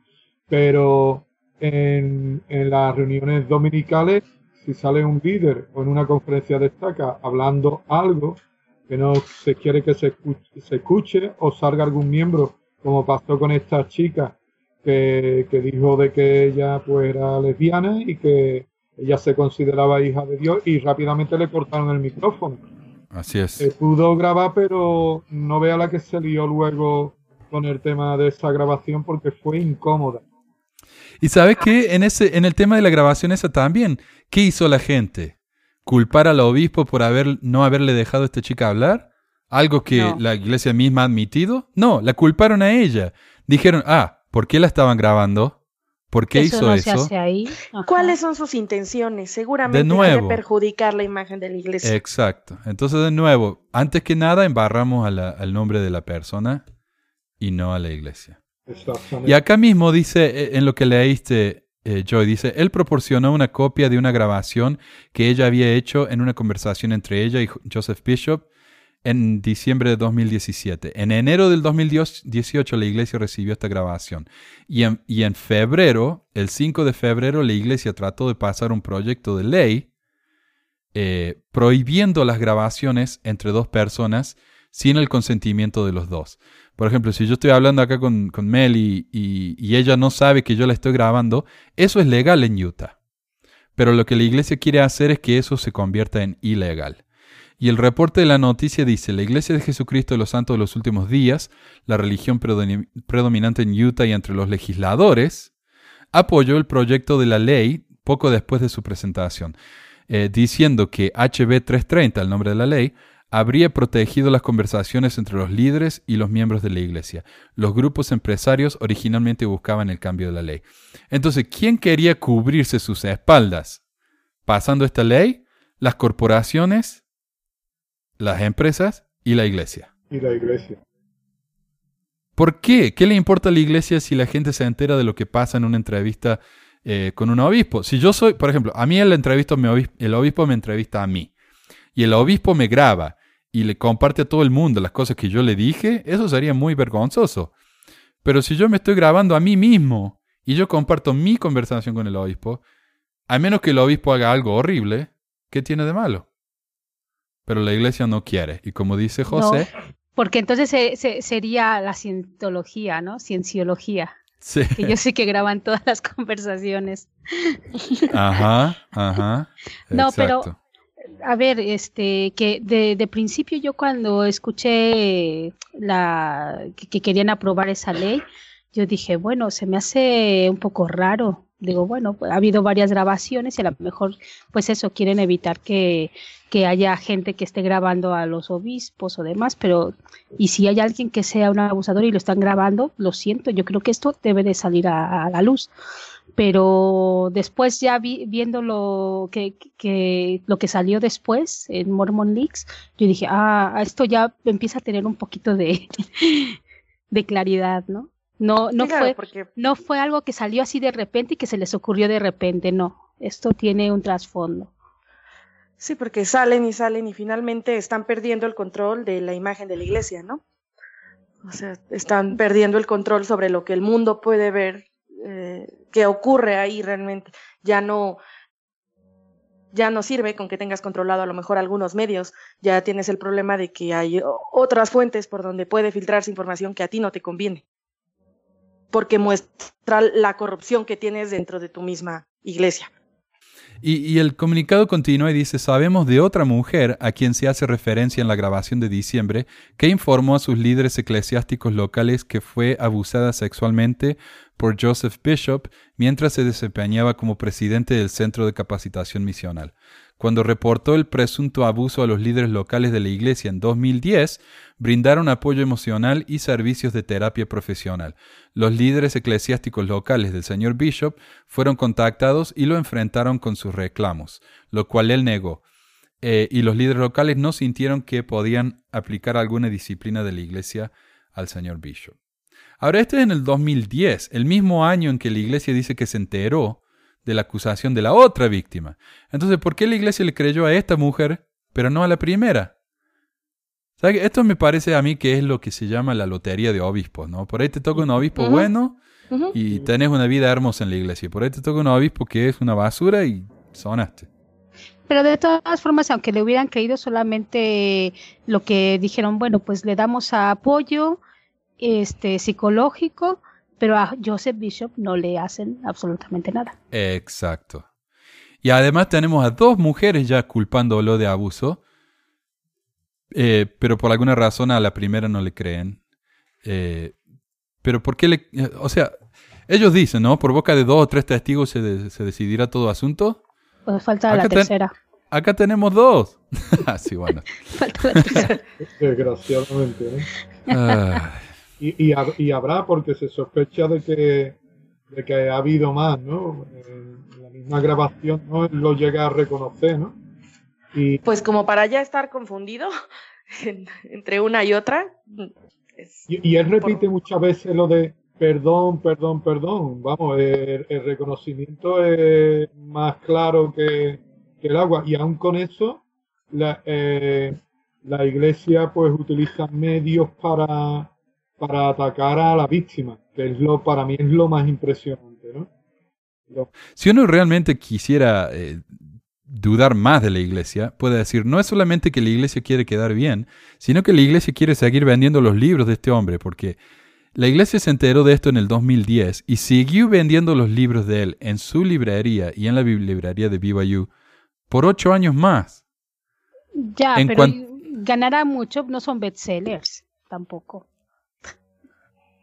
Pero en, en las reuniones dominicales si sale un líder o en una conferencia destaca hablando algo que no se quiere que se escuche, o salga algún miembro, como pasó con esta chica que, dijo de que ella pues era lesbiana y que ella se consideraba hija de Dios y rápidamente le cortaron el micrófono. Así es. Se pudo grabar, pero no vea la que se lió luego con el tema de esa grabación porque fue incómoda. Y sabes que en ese, en el tema de la grabación esa también, ¿qué hizo la gente? ¿Culpar al obispo por haber, no haberle dejado a esta chica hablar? ¿Algo que la iglesia misma ha admitido? No, la culparon a ella. Dijeron, ah, ¿por qué la estaban grabando? ¿Por qué hizo eso? ¿Cuáles son sus intenciones? Seguramente de perjudicar la imagen de la iglesia. Exacto. Entonces, de nuevo, antes que nada, embarramos al nombre de la persona y no a la iglesia. Y acá mismo dice, eh, en lo que leíste, eh, Joy, dice, él proporcionó una copia de una grabación que ella había hecho en una conversación entre ella y Joseph Bishop en diciembre de 2017. En enero del 2018 la iglesia recibió esta grabación. Y en, y en febrero, el 5 de febrero, la iglesia trató de pasar un proyecto de ley eh, prohibiendo las grabaciones entre dos personas sin el consentimiento de los dos. Por ejemplo, si yo estoy hablando acá con, con Mel y, ella no sabe que yo la estoy grabando, eso es legal en Utah. Pero lo que la iglesia quiere hacer es que eso se convierta en ilegal. Y el reporte de la noticia dice, la Iglesia de Jesucristo de los Santos de los Últimos Días, la religión predominante en Utah y entre los legisladores, apoyó el proyecto de la ley poco después de su presentación, eh, diciendo que HB 330, el nombre de la ley, habría protegido las conversaciones entre los líderes y los miembros de la iglesia. Los grupos empresarios originalmente buscaban el cambio de la ley. Entonces, ¿quién quería cubrirse sus espaldas? Pasando esta ley, las corporaciones, las empresas y la iglesia. Y la iglesia. ¿Por qué? ¿Qué le importa a la iglesia si la gente se entera de lo que pasa en una entrevista eh, con un obispo? Si yo soy, por ejemplo, a mí el, entrevisto, el obispo me entrevista a mí y el obispo me graba y le comparte a todo el mundo las cosas que yo le dije, eso sería muy vergonzoso. Pero si yo me estoy grabando a mí mismo y yo comparto mi conversación con el obispo, a menos que el obispo haga algo horrible, ¿qué tiene de malo? Pero la iglesia no quiere. Y como dice José... porque entonces sería la cientología, ¿no? Cienciología. Sí. Que yo sé que graban todas las conversaciones. Ajá, ajá. (laughs) No, pero a ver, este, que de, de, principio yo cuando escuché la que, querían aprobar esa ley, yo dije, bueno, se me hace un poco raro, digo, bueno, pues, ha habido varias grabaciones y a lo mejor, pues eso, quieren evitar que, que haya gente que esté grabando a los obispos o demás, pero, y si hay alguien que sea un abusador y lo están grabando, lo siento, yo creo que esto debe de salir a, la luz. Pero después ya vi, viendo lo que, que, lo que salió después en Mormon Leaks, yo dije, ah, esto ya empieza a tener un poquito de, (laughs) de claridad, ¿no? No, no, Claro, fue, porque no fue algo que salió así de repente y que se les ocurrió de repente, no. Esto tiene un trasfondo. Sí, porque salen y salen y finalmente están perdiendo el control de la imagen de la iglesia, ¿no? O sea, están perdiendo el control sobre lo que el mundo puede ver eh, que ocurre ahí realmente. Ya no, ya no sirve con que tengas controlado a lo mejor algunos medios. Ya tienes el problema de que hay otras fuentes por donde puede filtrarse información que a ti no te conviene. Porque muestra la corrupción que tienes dentro de tu misma iglesia. Y, el comunicado continúa y dice, sabemos de otra mujer a quien se hace referencia en la grabación de diciembre, que informó a sus líderes eclesiásticos locales que fue abusada sexualmente por Joseph Bishop mientras se desempeñaba como presidente del Centro de Capacitación Misional. Cuando reportó el presunto abuso a los líderes locales de la iglesia en 2010, brindaron apoyo emocional y servicios de terapia profesional. Los líderes eclesiásticos locales del señor Bishop fueron contactados y lo enfrentaron con sus reclamos, lo cual él negó. Eh, y los líderes locales no sintieron que podían aplicar alguna disciplina de la iglesia al señor Bishop. Ahora, este es en el 2010, el mismo año en que la iglesia dice que se enteró de la acusación de la otra víctima. Entonces, ¿por qué la iglesia le creyó a esta mujer, pero no a la primera? ¿Sabe? Esto me parece a mí que es lo que se llama la lotería de obispos, ¿no? Por ahí te toca un obispo bueno y tenés una vida hermosa en la iglesia. Por ahí te toca un obispo que es una basura y sonaste. Pero de todas formas, aunque le hubieran creído solamente lo que dijeron, bueno, pues le damos apoyo este psicológico, pero a Joseph Bishop no le hacen absolutamente nada. Exacto. Y además tenemos a dos mujeres ya culpándolo de abuso, eh, pero por alguna razón a la primera no le creen. Eh, pero ¿por qué le...? O sea, ellos dicen, ¿no? Por boca de dos o tres testigos se, de- se decidirá todo asunto. Pues falta Acá la ten- tercera. Acá tenemos dos. (laughs) Así, bueno. (laughs) Falta la tercera. (laughs) Desgraciadamente, ¿eh? Ah, Y, y, hab- y habrá porque se sospecha de que, de que ha habido más, ¿no? En la misma grabación no lo llega a reconocer, ¿no? Y Pues como para ya estar confundido (laughs) en- entre una y otra. es- Y, y él repite Por- muchas veces lo de perdón, perdón, perdón. Vamos, el, el reconocimiento es más claro que, que el agua. Y aún con eso, la, eh, la iglesia pues utiliza medios para, para atacar a la víctima, que es lo, para mí es lo más impresionante, ¿no? Lo- Si uno realmente quisiera eh, dudar más de la iglesia, puede decir, no es solamente que la iglesia quiere quedar bien, sino que la iglesia quiere seguir vendiendo los libros de este hombre, porque la iglesia se enteró de esto en el 2010 y siguió vendiendo los libros de él en su librería y en la librería de BYU por ocho años más. Ya, En pero ganará mucho, no son bestsellers tampoco.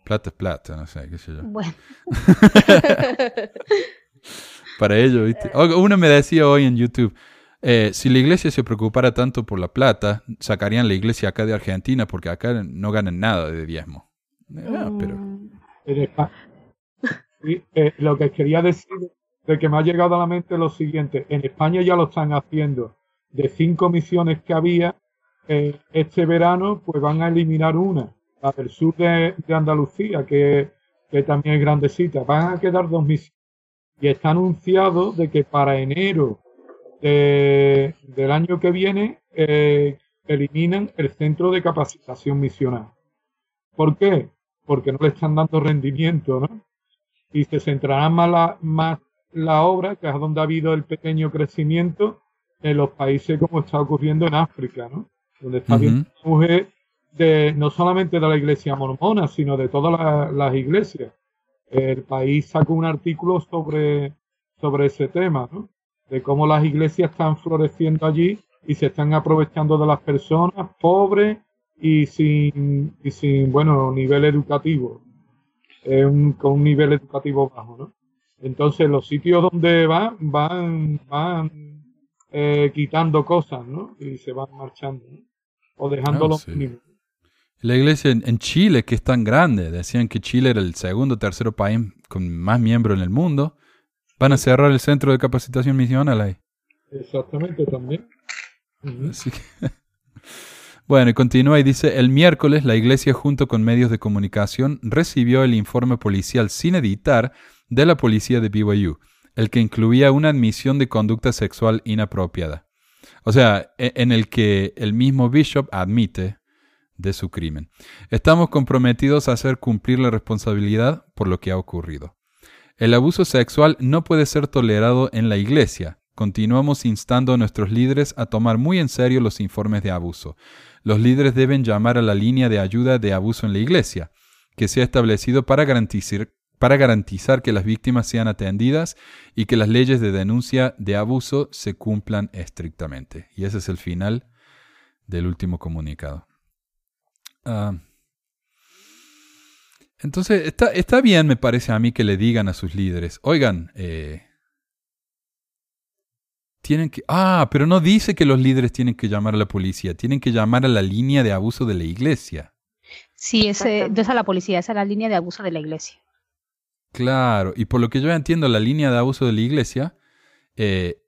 Plata es plata, no sé, qué sé yo. Bueno, (laughs) Para ello, ¿viste? O- Uno me decía hoy en YouTube, eh, si la iglesia se preocupara tanto por la plata, sacarían la iglesia acá de Argentina porque acá no ganan nada de diezmo. Ah, pero mm, en España. Sí, eh, lo que quería decir de que me ha llegado a la mente es lo siguiente. En España ya lo están haciendo. De cinco misiones que había, eh, este verano pues van a eliminar una, la del sur de, de Andalucía, que, que también es grandecita. Van a quedar dos misiones. Y está anunciado de que para enero de- del año que viene eh, eliminan el centro de capacitación misional. ¿Por qué? Porque no le están dando rendimiento, ¿no? Y se centrará más la, más la obra, que es donde ha habido el pequeño crecimiento, en los países como está ocurriendo en África, ¿no? Donde está Ujú. habiendo un auge de, no solamente de la iglesia mormona, sino de todas la- las iglesias. El país sacó un artículo sobre, sobre ese tema, ¿no? De cómo las iglesias están floreciendo allí y se están aprovechando de las personas pobres y sin, y sin bueno, nivel educativo. Eh, un- con un nivel educativo bajo, ¿no? Entonces los sitios donde van, van, van eh, quitando cosas, ¿no? Y se van marchando, ¿no? O dejando Ah, los sí. mínimos. La iglesia en, en Chile, que es tan grande, decían que Chile era el segundo o tercer país con más miembros en el mundo, van a cerrar el centro de capacitación misional ahí. Exactamente, también. Así que- (laughs) Bueno, y continúa y dice, el miércoles la iglesia junto con medios de comunicación recibió el informe policial sin editar de la policía de BYU, el que incluía una admisión de conducta sexual inapropiada. O sea, e- en el que el mismo Bishop admite de su crimen. Estamos comprometidos a hacer cumplir la responsabilidad por lo que ha ocurrido. El abuso sexual no puede ser tolerado en la iglesia. Continuamos instando a nuestros líderes a tomar muy en serio los informes de abuso. Los líderes deben llamar a la línea de ayuda de abuso en la iglesia, que se ha establecido para garantizar, para garantizar que las víctimas sean atendidas y que las leyes de denuncia de abuso se cumplan estrictamente. Y ese es el final del último comunicado. Ah, entonces, está, está bien, me parece a mí, que le digan a sus líderes, oigan, eh, tienen que... Ah, pero no dice que los líderes tienen que llamar a la policía, tienen que llamar a la línea de abuso de la iglesia. Sí, es, Exactamente. no es a la policía, es a la línea de abuso de la iglesia. Claro, y por lo que yo entiendo, la línea de abuso de la iglesia eh,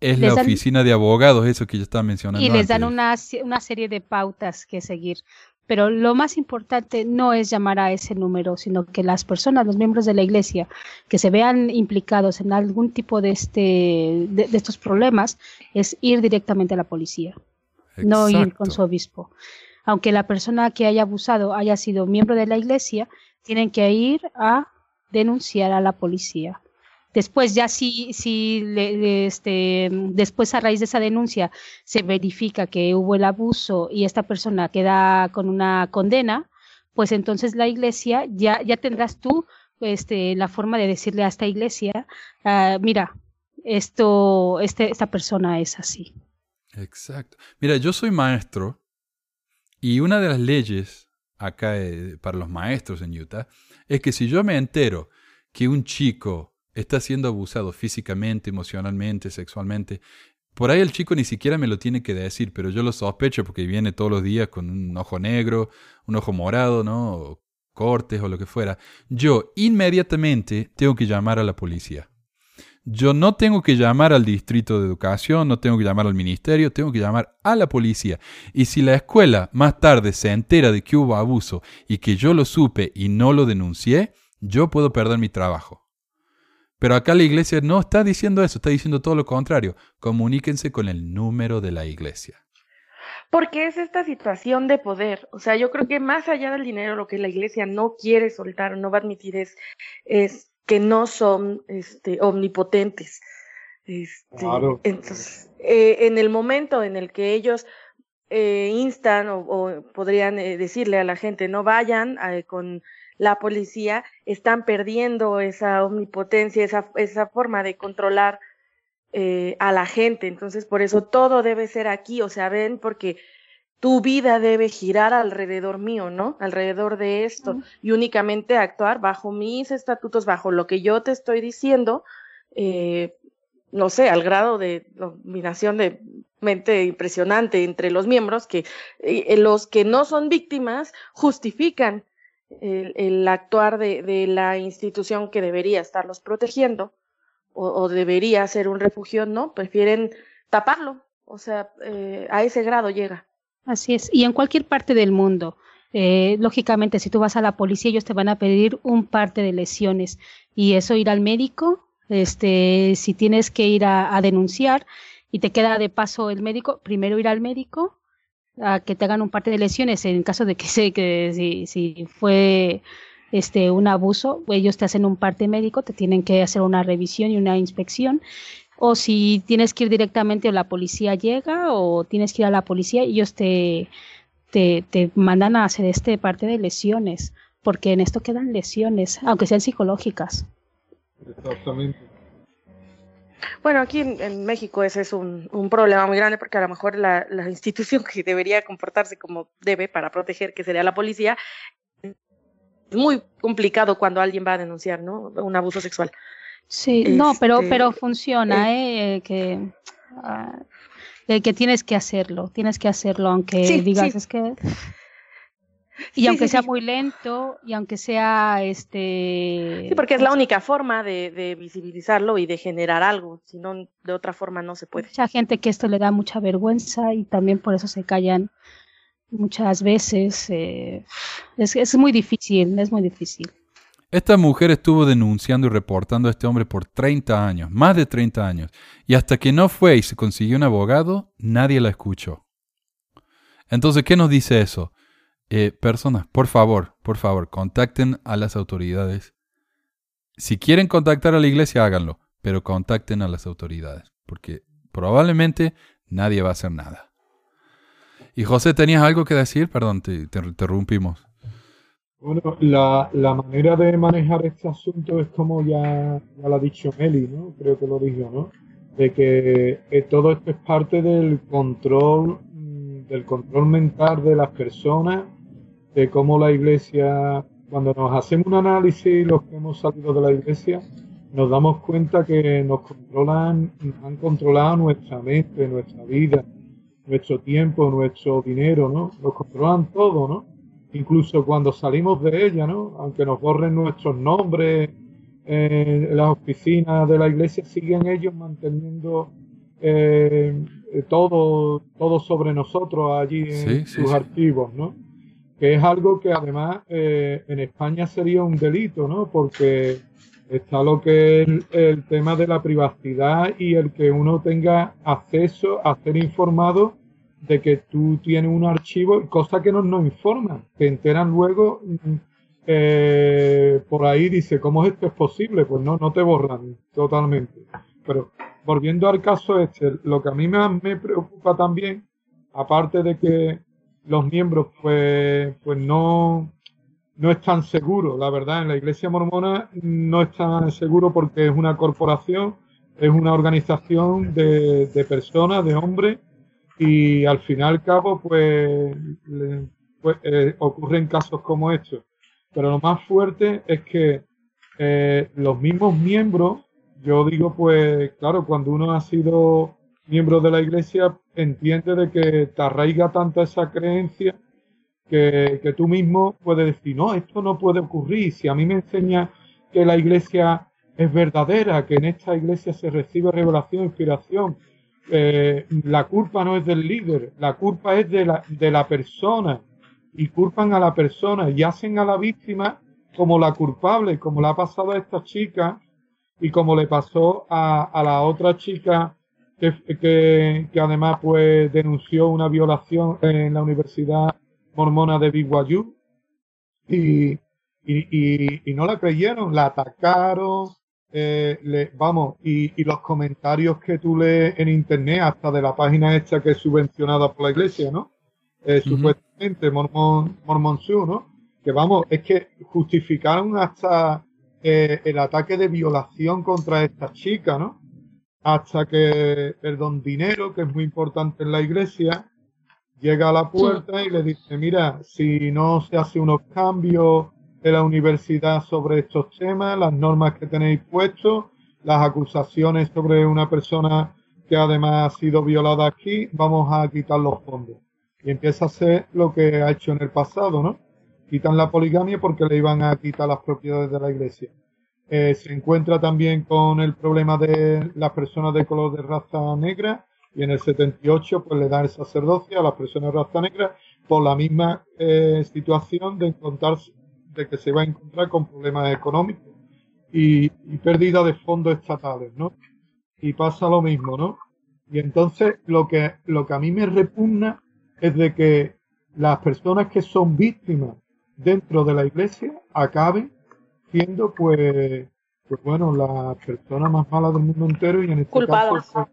es Les la dan- oficina de abogados, eso que yo estaba mencionando. Y les dan una, una serie de pautas que seguir. Pero lo más importante no es llamar a ese número, sino que las personas, los miembros de la iglesia, que se vean implicados en algún tipo de, este, de, de estos problemas, es ir directamente a la policía, no ir con su obispo. Aunque la persona que haya abusado haya sido miembro de la iglesia, tienen que ir a denunciar a la policía. Después, ya si, si este, después a raíz de esa denuncia se verifica que hubo el abuso y esta persona queda con una condena, pues entonces la iglesia ya, ya tendrás tú este, la forma de decirle a esta iglesia, ah, mira, esto, este, esta persona es así. Exacto. Mira, yo soy maestro y una de las leyes acá eh, para los maestros en Utah es que si yo me entero que un chico está siendo abusado físicamente, emocionalmente, sexualmente, por ahí el chico ni siquiera me lo tiene que decir, pero yo lo sospecho porque viene todos los días con un ojo negro, un ojo morado, ¿no? O cortes o lo que fuera. Yo inmediatamente tengo que llamar a la policía. Yo no tengo que llamar al distrito de educación, no tengo que llamar al ministerio, tengo que llamar a la policía. Y si la escuela más tarde se entera de que hubo abuso y que yo lo supe y no lo denuncié, yo puedo perder mi trabajo. Pero acá la iglesia no está diciendo eso, está diciendo todo lo contrario. Comuníquense con el número de la iglesia. Porque es esta situación de poder. O sea, yo creo que más allá del dinero, lo que la iglesia no quiere soltar o no va a admitir es, es que no son este, omnipotentes. Este, Claro. Entonces, eh, en el momento en el que ellos eh, instan o, o podrían eh, decirle a la gente no vayan eh, con la policía, están perdiendo esa omnipotencia, esa, esa forma de controlar eh, a la gente. Entonces, por eso todo debe ser aquí, o sea, ven, porque tu vida debe girar alrededor mío, ¿no? Alrededor de esto y únicamente actuar bajo mis estatutos, bajo lo que yo te estoy diciendo, eh, no sé, al grado de dominación de mente impresionante entre los miembros que eh, los que no son víctimas justifican el, actuar de, de la institución que debería estarlos protegiendo o, o debería ser un refugio, ¿no? Prefieren taparlo, o sea, eh, a ese grado llega. Así es. Y en cualquier parte del mundo, eh, lógicamente, si tú vas a la policía, ellos te van a pedir un parte de lesiones. Y eso ir al médico, este, si tienes que ir a, a denunciar y te queda de paso el médico, primero ir al médico a que te hagan un parte de lesiones en caso de que (laughs) se que si, fue este un abuso, ellos te hacen un parte médico, te tienen que hacer una revisión y una inspección o si tienes que ir directamente o la policía llega o tienes que ir a la policía y ellos te, te, te mandan a hacer este parte de lesiones, porque en esto quedan lesiones, aunque sean psicológicas. Exactamente. Bueno, aquí en, en México ese es un, un problema muy grande porque a lo mejor la, la institución que debería comportarse como debe para proteger, que sería la policía, es muy complicado cuando alguien va a denunciar, ¿no? Un abuso sexual. Sí, no, pero, Este, pero funciona, ¿eh? Que, ah, eh, que tienes que hacerlo, tienes que hacerlo, aunque Sí, digas, sí. es que... Y Sí, aunque sí, sea sí. muy lento, y aunque sea este... Sí, porque es la única forma de, de visibilizarlo y de generar algo, si no, de otra forma no se puede. mucha gente que esto le da mucha vergüenza y también por eso se callan muchas veces. eh, es, es muy difícil, es muy difícil. Esta mujer estuvo denunciando y reportando a este hombre por 30 años, más de 30 años, y hasta que no fue y se consiguió un abogado, nadie la escuchó. Entonces, ¿qué nos dice eso? Eh, personas, por favor, por favor, contacten a las autoridades. Si quieren contactar a la iglesia, háganlo, pero contacten a las autoridades, porque probablemente nadie va a hacer nada. Y José, ¿tenías algo que decir? Perdón, te, te interrumpimos. Bueno, la, la manera de manejar este asunto es como ya, ya lo ha dicho Meli, ¿no? Creo que lo dijo, ¿no? De que eh, todo esto es parte del control, mm, del control mental de las personas, de cómo la iglesia, cuando nos hacemos un análisis, los que hemos salido de la iglesia, nos damos cuenta que nos controlan, han controlado nuestra mente, nuestra vida, nuestro tiempo, nuestro dinero, ¿no? Nos controlan todo, ¿no? incluso cuando salimos de ella, ¿no? Aunque nos borren nuestros nombres eh, en las oficinas de la iglesia, siguen ellos manteniendo eh, todo, todo sobre nosotros allí en sí, sus sí. archivos, ¿no? Que es algo que además eh, en España sería un delito, ¿no? Porque está lo que es el, tema de la privacidad y el que uno tenga acceso a ser informado de que tú tienes un archivo, cosa que no nos informan, que enteran luego mm, eh, por ahí, dice, ¿cómo esto es posible? Pues no, no te borran totalmente. Pero volviendo al caso este, lo que a mí me, me preocupa también, aparte de que los miembros pues, pues no, no están seguros, la verdad, en la iglesia mormona no están seguros porque es una corporación, es una organización de, de personas, de hombres, y al fin y al cabo pues, pues, eh, ocurren casos como estos. Pero lo más fuerte es que eh, los mismos miembros, yo digo pues claro, cuando uno ha sido miembro de la iglesia, entiende de que te arraiga tanta esa creencia que, que tú mismo puedes decir, no, esto no puede ocurrir. Si a mí me enseña que la iglesia es verdadera, que en esta iglesia se recibe revelación, inspiración, eh, la culpa no es del líder, la culpa es de la, de la persona y culpan a la persona y hacen a la víctima como la culpable, como le ha pasado a esta chica y como le pasó a, a la otra chica que, que, que además pues denunció una violación en la Universidad Mormona de BYU y, y, y, y no la creyeron, la atacaron, eh, le- vamos, y, los comentarios que tú lees en internet, hasta de la página esta que es subvencionada por la iglesia, ¿no? Eh. Supuestamente, Mormon, Mormon ¿no? Que vamos, es que justificaron hasta eh, el ataque de violación contra esta chica, ¿no? Hasta que el don dinero, que es muy importante en la iglesia, llega a la puerta y le dice, mira, si no se hace unos cambios de la universidad sobre estos temas, las normas que tenéis puestos, las acusaciones sobre una persona que además ha sido violada aquí, vamos a quitar los fondos. Y empieza a hacer lo que ha hecho en el pasado, ¿no? Quitan la poligamia porque le iban a quitar las propiedades de la iglesia. Eh, se encuentra también con el problema de las personas de color de raza negra y en el 78 pues le dan el sacerdocio a las personas de raza negra por la misma eh, situación de encontrar de que se va a encontrar con problemas económicos y, y pérdida de fondos estatales, ¿no? Y pasa lo mismo, ¿no? Y entonces lo que, lo que a mí me repugna es de que las personas que son víctimas dentro de la iglesia acaben siendo pues, pues bueno, las personas más malas del mundo entero y en este Culpadas. caso pues,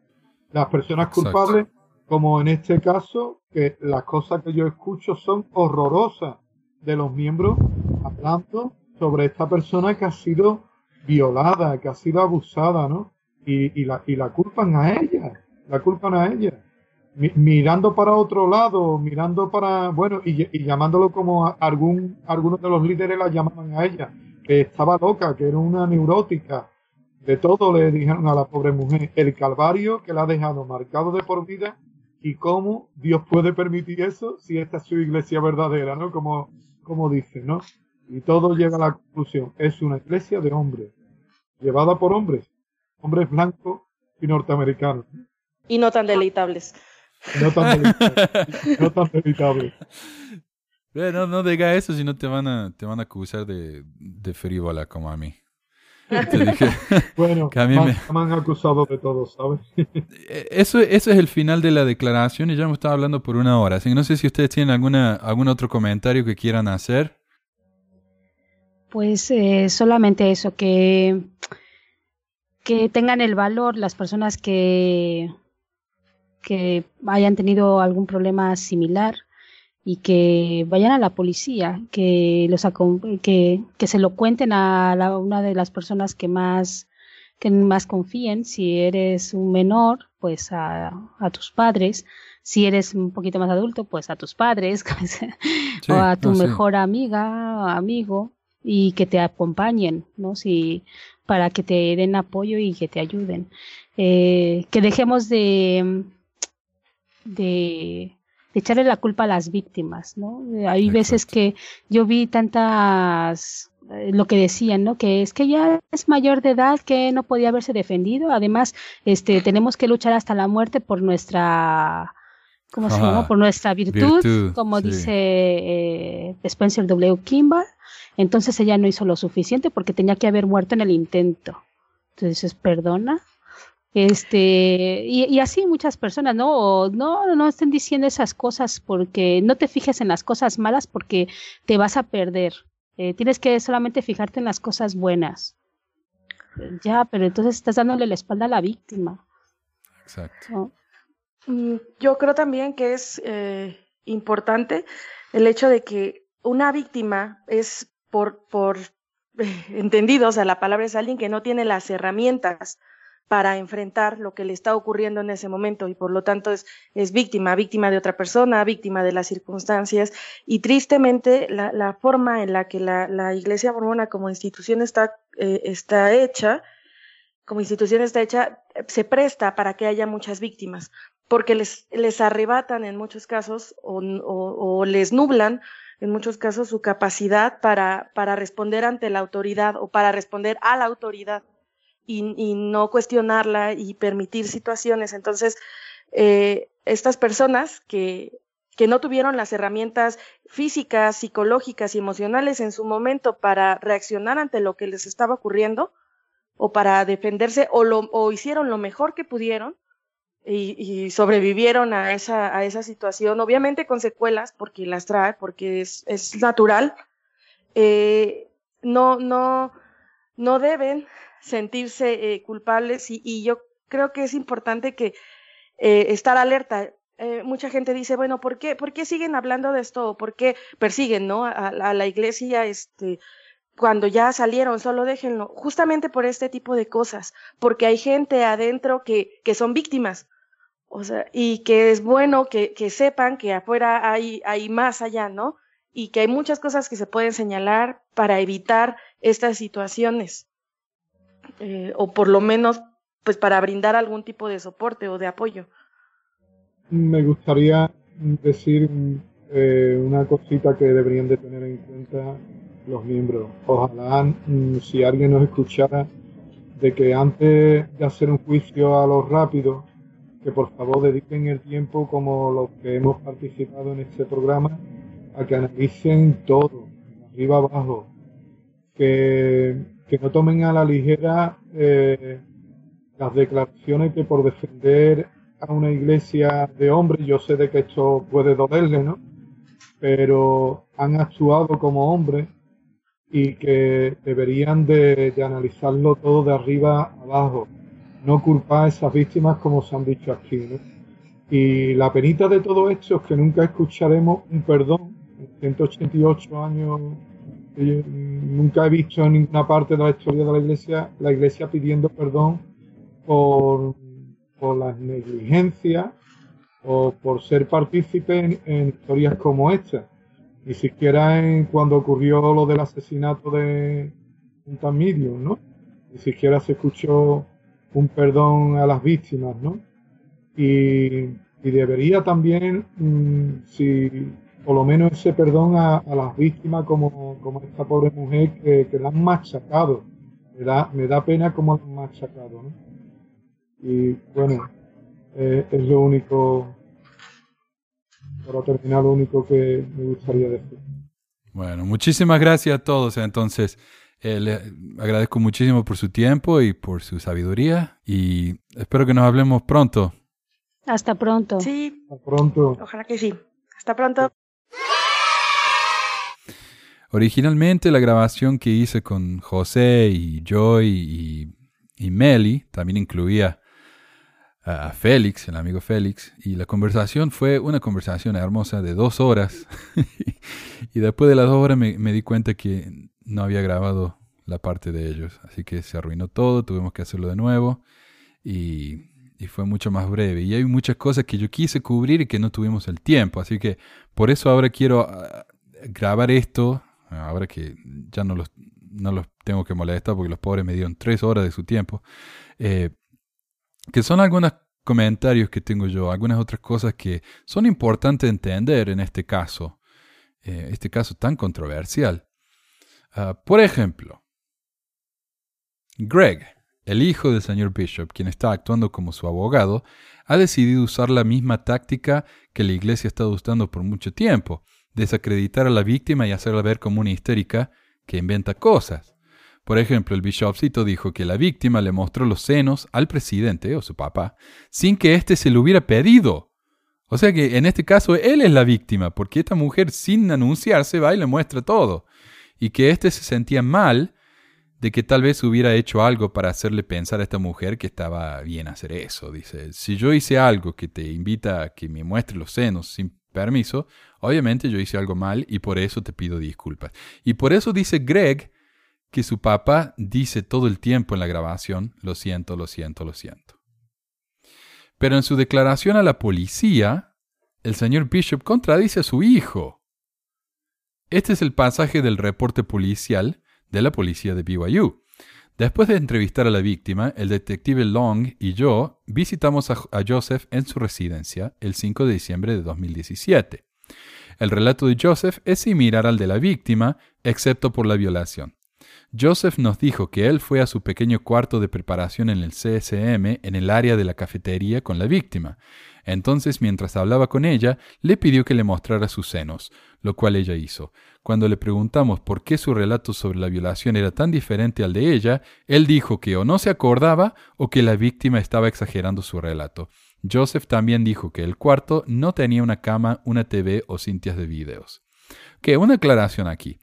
las personas Exacto. culpables, como en este caso, que las cosas que yo escucho son horrorosas de los miembros hablando sobre esta persona que ha sido violada, que ha sido abusada, ¿no? Y, y, la, y la culpan a ella, la culpan a ella. Mi- mirando para otro lado, mirando para, bueno, y, y llamándolo como a- algún, algunos de los líderes la llamaban a ella, que estaba loca, que era una neurótica. De todo le dijeron a la pobre mujer el calvario que la ha dejado marcado de por vida y cómo Dios puede permitir eso si esta es su iglesia verdadera, ¿no? Como, como dice, ¿no? Y todo llega a la conclusión, es una iglesia de hombres, llevada por hombres, hombres blancos y norteamericanos. Y no tan deleitables. No tan deleitables. no tan deleitables. (laughs) Eh, no, no diga eso, si no te van a, te van a acusar de, de frívola como a mí. Te dije (laughs) Bueno, que a mí me, me- me han acusado de todo, ¿sabes? (laughs) Eh, Eso, eso es el final de la declaración y ya hemos estado hablando por una hora. Así que no sé si ustedes tienen alguna, algún otro comentario que quieran hacer. Pues eh, solamente eso, que, que tengan el valor las personas que, que hayan tenido algún problema similar y que vayan a la policía, que los que, que se lo cuenten a la- una de las personas que más que más confíen. Si eres un menor, pues a, a tus padres. Si eres un poquito más adulto, pues a tus padres (laughs) Sí, o a tu no, sí. mejor amiga, amigo y que te acompañen, ¿no? Si, para que te den apoyo y que te ayuden. Eh, que dejemos de, de, de echarle la culpa a las víctimas, ¿no? Eh, Hay veces que yo vi tantas eh, lo que decían, ¿no? Que es que ya es mayor de edad, que no podía haberse defendido. Además, este, (laughs) tenemos que luchar hasta la muerte por nuestra, ¿cómo se llama? Por nuestra virtud, Virtud, como sí. dice eh, Spencer W. Kimball. Entonces ella no hizo lo suficiente porque tenía que haber muerto en el intento. Entonces, perdona. Este, y, y así muchas personas, ¿no? O no, no estén diciendo esas cosas porque no te fijes en las cosas malas porque te vas a perder. Eh, tienes que solamente fijarte en las cosas buenas. Ya, pero entonces estás dándole la espalda a la víctima. Exacto. ¿no? Mm, Yo creo también que es eh, importante el hecho de que una víctima es por, por eh, (laughs) entendido, o sea, la palabra es alguien que no tiene las herramientas para enfrentar lo que le está ocurriendo en ese momento y por lo tanto es, víctima, víctima de otra persona, víctima de las circunstancias. Y tristemente la, la forma en la que la, Iglesia Mormona como institución está, eh, está hecha, como institución está hecha, se presta para que haya muchas víctimas porque les, arrebatan en muchos casos o, les nublan en muchos casos su capacidad para responder ante la autoridad o para responder a la autoridad y, no cuestionarla y permitir situaciones. Entonces, eh, estas personas que, que no tuvieron las herramientas físicas, psicológicas y emocionales en su momento para reaccionar ante lo que les estaba ocurriendo o para defenderse o, lo, o hicieron lo mejor que pudieron, y, y sobrevivieron a esa, a esa situación, obviamente con secuelas, porque las trae, porque es, es natural, eh, no, no, no deben sentirse eh, culpables y, y yo creo que es importante que eh, estar alerta. Eh, mucha gente dice, bueno, ¿por qué, ¿por qué siguen hablando de esto? ¿Por qué persiguen ¿no? a, a la iglesia este, cuando ya salieron? Solo déjenlo. Justamente por este tipo de cosas, porque hay gente adentro que, que son víctimas. O sea, y que es bueno que, que sepan que afuera hay, hay más allá, ¿no? Y que hay muchas cosas que se pueden señalar para evitar estas situaciones. Eh, o por lo menos, pues para brindar algún tipo de soporte o de apoyo. Me gustaría decir eh, una cosita que deberían de tener en cuenta los miembros. Ojalá mm, si alguien nos escuchara de que antes de hacer un juicio a lo rápido, que por favor dediquen el tiempo como los que hemos participado en este programa a que analicen todo, arriba abajo, que, que no tomen a la ligera eh, las declaraciones que por defender a una iglesia de hombres, yo sé de que esto puede dolerle, ¿no? Pero han actuado como hombres y que deberían de, analizarlo todo de arriba abajo, no culpar a esas víctimas como se han dicho aquí, ¿no? Y la penita de todo esto es que nunca escucharemos un perdón. En 188 años nunca he visto en ninguna parte de la historia de la iglesia la iglesia pidiendo perdón por, por las negligencias o por ser partícipe en, historias como esta. Ni siquiera en cuando ocurrió lo del asesinato de un Medium, ¿no? ni siquiera se escuchó un perdón a las víctimas, ¿no? Y, debería también, mm, si por lo menos ese perdón a, las víctimas como, como esta pobre mujer que, que la han machacado. Me da, me da pena como la han machacado, ¿no? Y bueno, eh, es lo único, para terminar, lo único que me gustaría decir. Bueno, muchísimas gracias a todos. Entonces, eh, le agradezco muchísimo por su tiempo y por su sabiduría y espero que nos hablemos pronto. Hasta pronto. Sí. Hasta pronto. Ojalá que sí. Hasta pronto. Originalmente la grabación que hice con José y Joy y, Meli también incluía a Félix, el amigo Félix, y la conversación fue una conversación hermosa de dos horas. (laughs) y después de las dos horas me, di cuenta que no había grabado la parte de ellos, así que se arruinó todo, tuvimos que hacerlo de nuevo y, y fue mucho más breve. Y hay muchas cosas que yo quise cubrir y que no tuvimos el tiempo, así que por eso ahora quiero ah, grabar esto, ahora que ya no los, no los tengo que molestar porque los pobres me dieron tres horas de su tiempo. Eh, que son algunos comentarios que tengo yo, algunas otras cosas que son importantes entender en este caso, eh, este caso tan controversial. Ah, por ejemplo, Greg, el hijo del señor Bishop, quien está actuando como su abogado, ha decidido usar la misma táctica que la iglesia ha estado usando por mucho tiempo, desacreditar a la víctima y hacerla ver como una histérica que inventa cosas. Por ejemplo, el bishopcito dijo que la víctima le mostró los senos al presidente o su papá sin que éste se lo hubiera pedido. O sea que en este caso él es la víctima, porque esta mujer sin anunciarse va y le muestra todo. Y que éste se sentía mal de que tal vez hubiera hecho algo para hacerle pensar a esta mujer que estaba bien hacer eso. Dice, si yo hice algo que te invita a que me muestre los senos sin permiso, obviamente yo hice algo mal y por eso te pido disculpas. Y por eso dice Greg que su papá dice todo el tiempo en la grabación, lo siento, lo siento, lo siento. Pero en su declaración a la policía, el señor Bishop contradice a su hijo. Este es el pasaje del reporte policial de la policía de BYU. Después de entrevistar a la víctima, el detective Long y yo visitamos a, Joseph en su residencia el 5 de diciembre de 2017. El relato de Joseph es similar al de la víctima, excepto por la violación. Joseph nos dijo que él fue a su pequeño cuarto de preparación en el CSM en el área de la cafetería con la víctima. Entonces, mientras hablaba con ella, le pidió que le mostrara sus senos, lo cual ella hizo. Cuando le preguntamos por qué su relato sobre la violación era tan diferente al de ella, él dijo que o no se acordaba o que la víctima estaba exagerando su relato. Joseph también dijo que el cuarto no tenía una cama, una TV o cintas de videos. Que una aclaración aquí.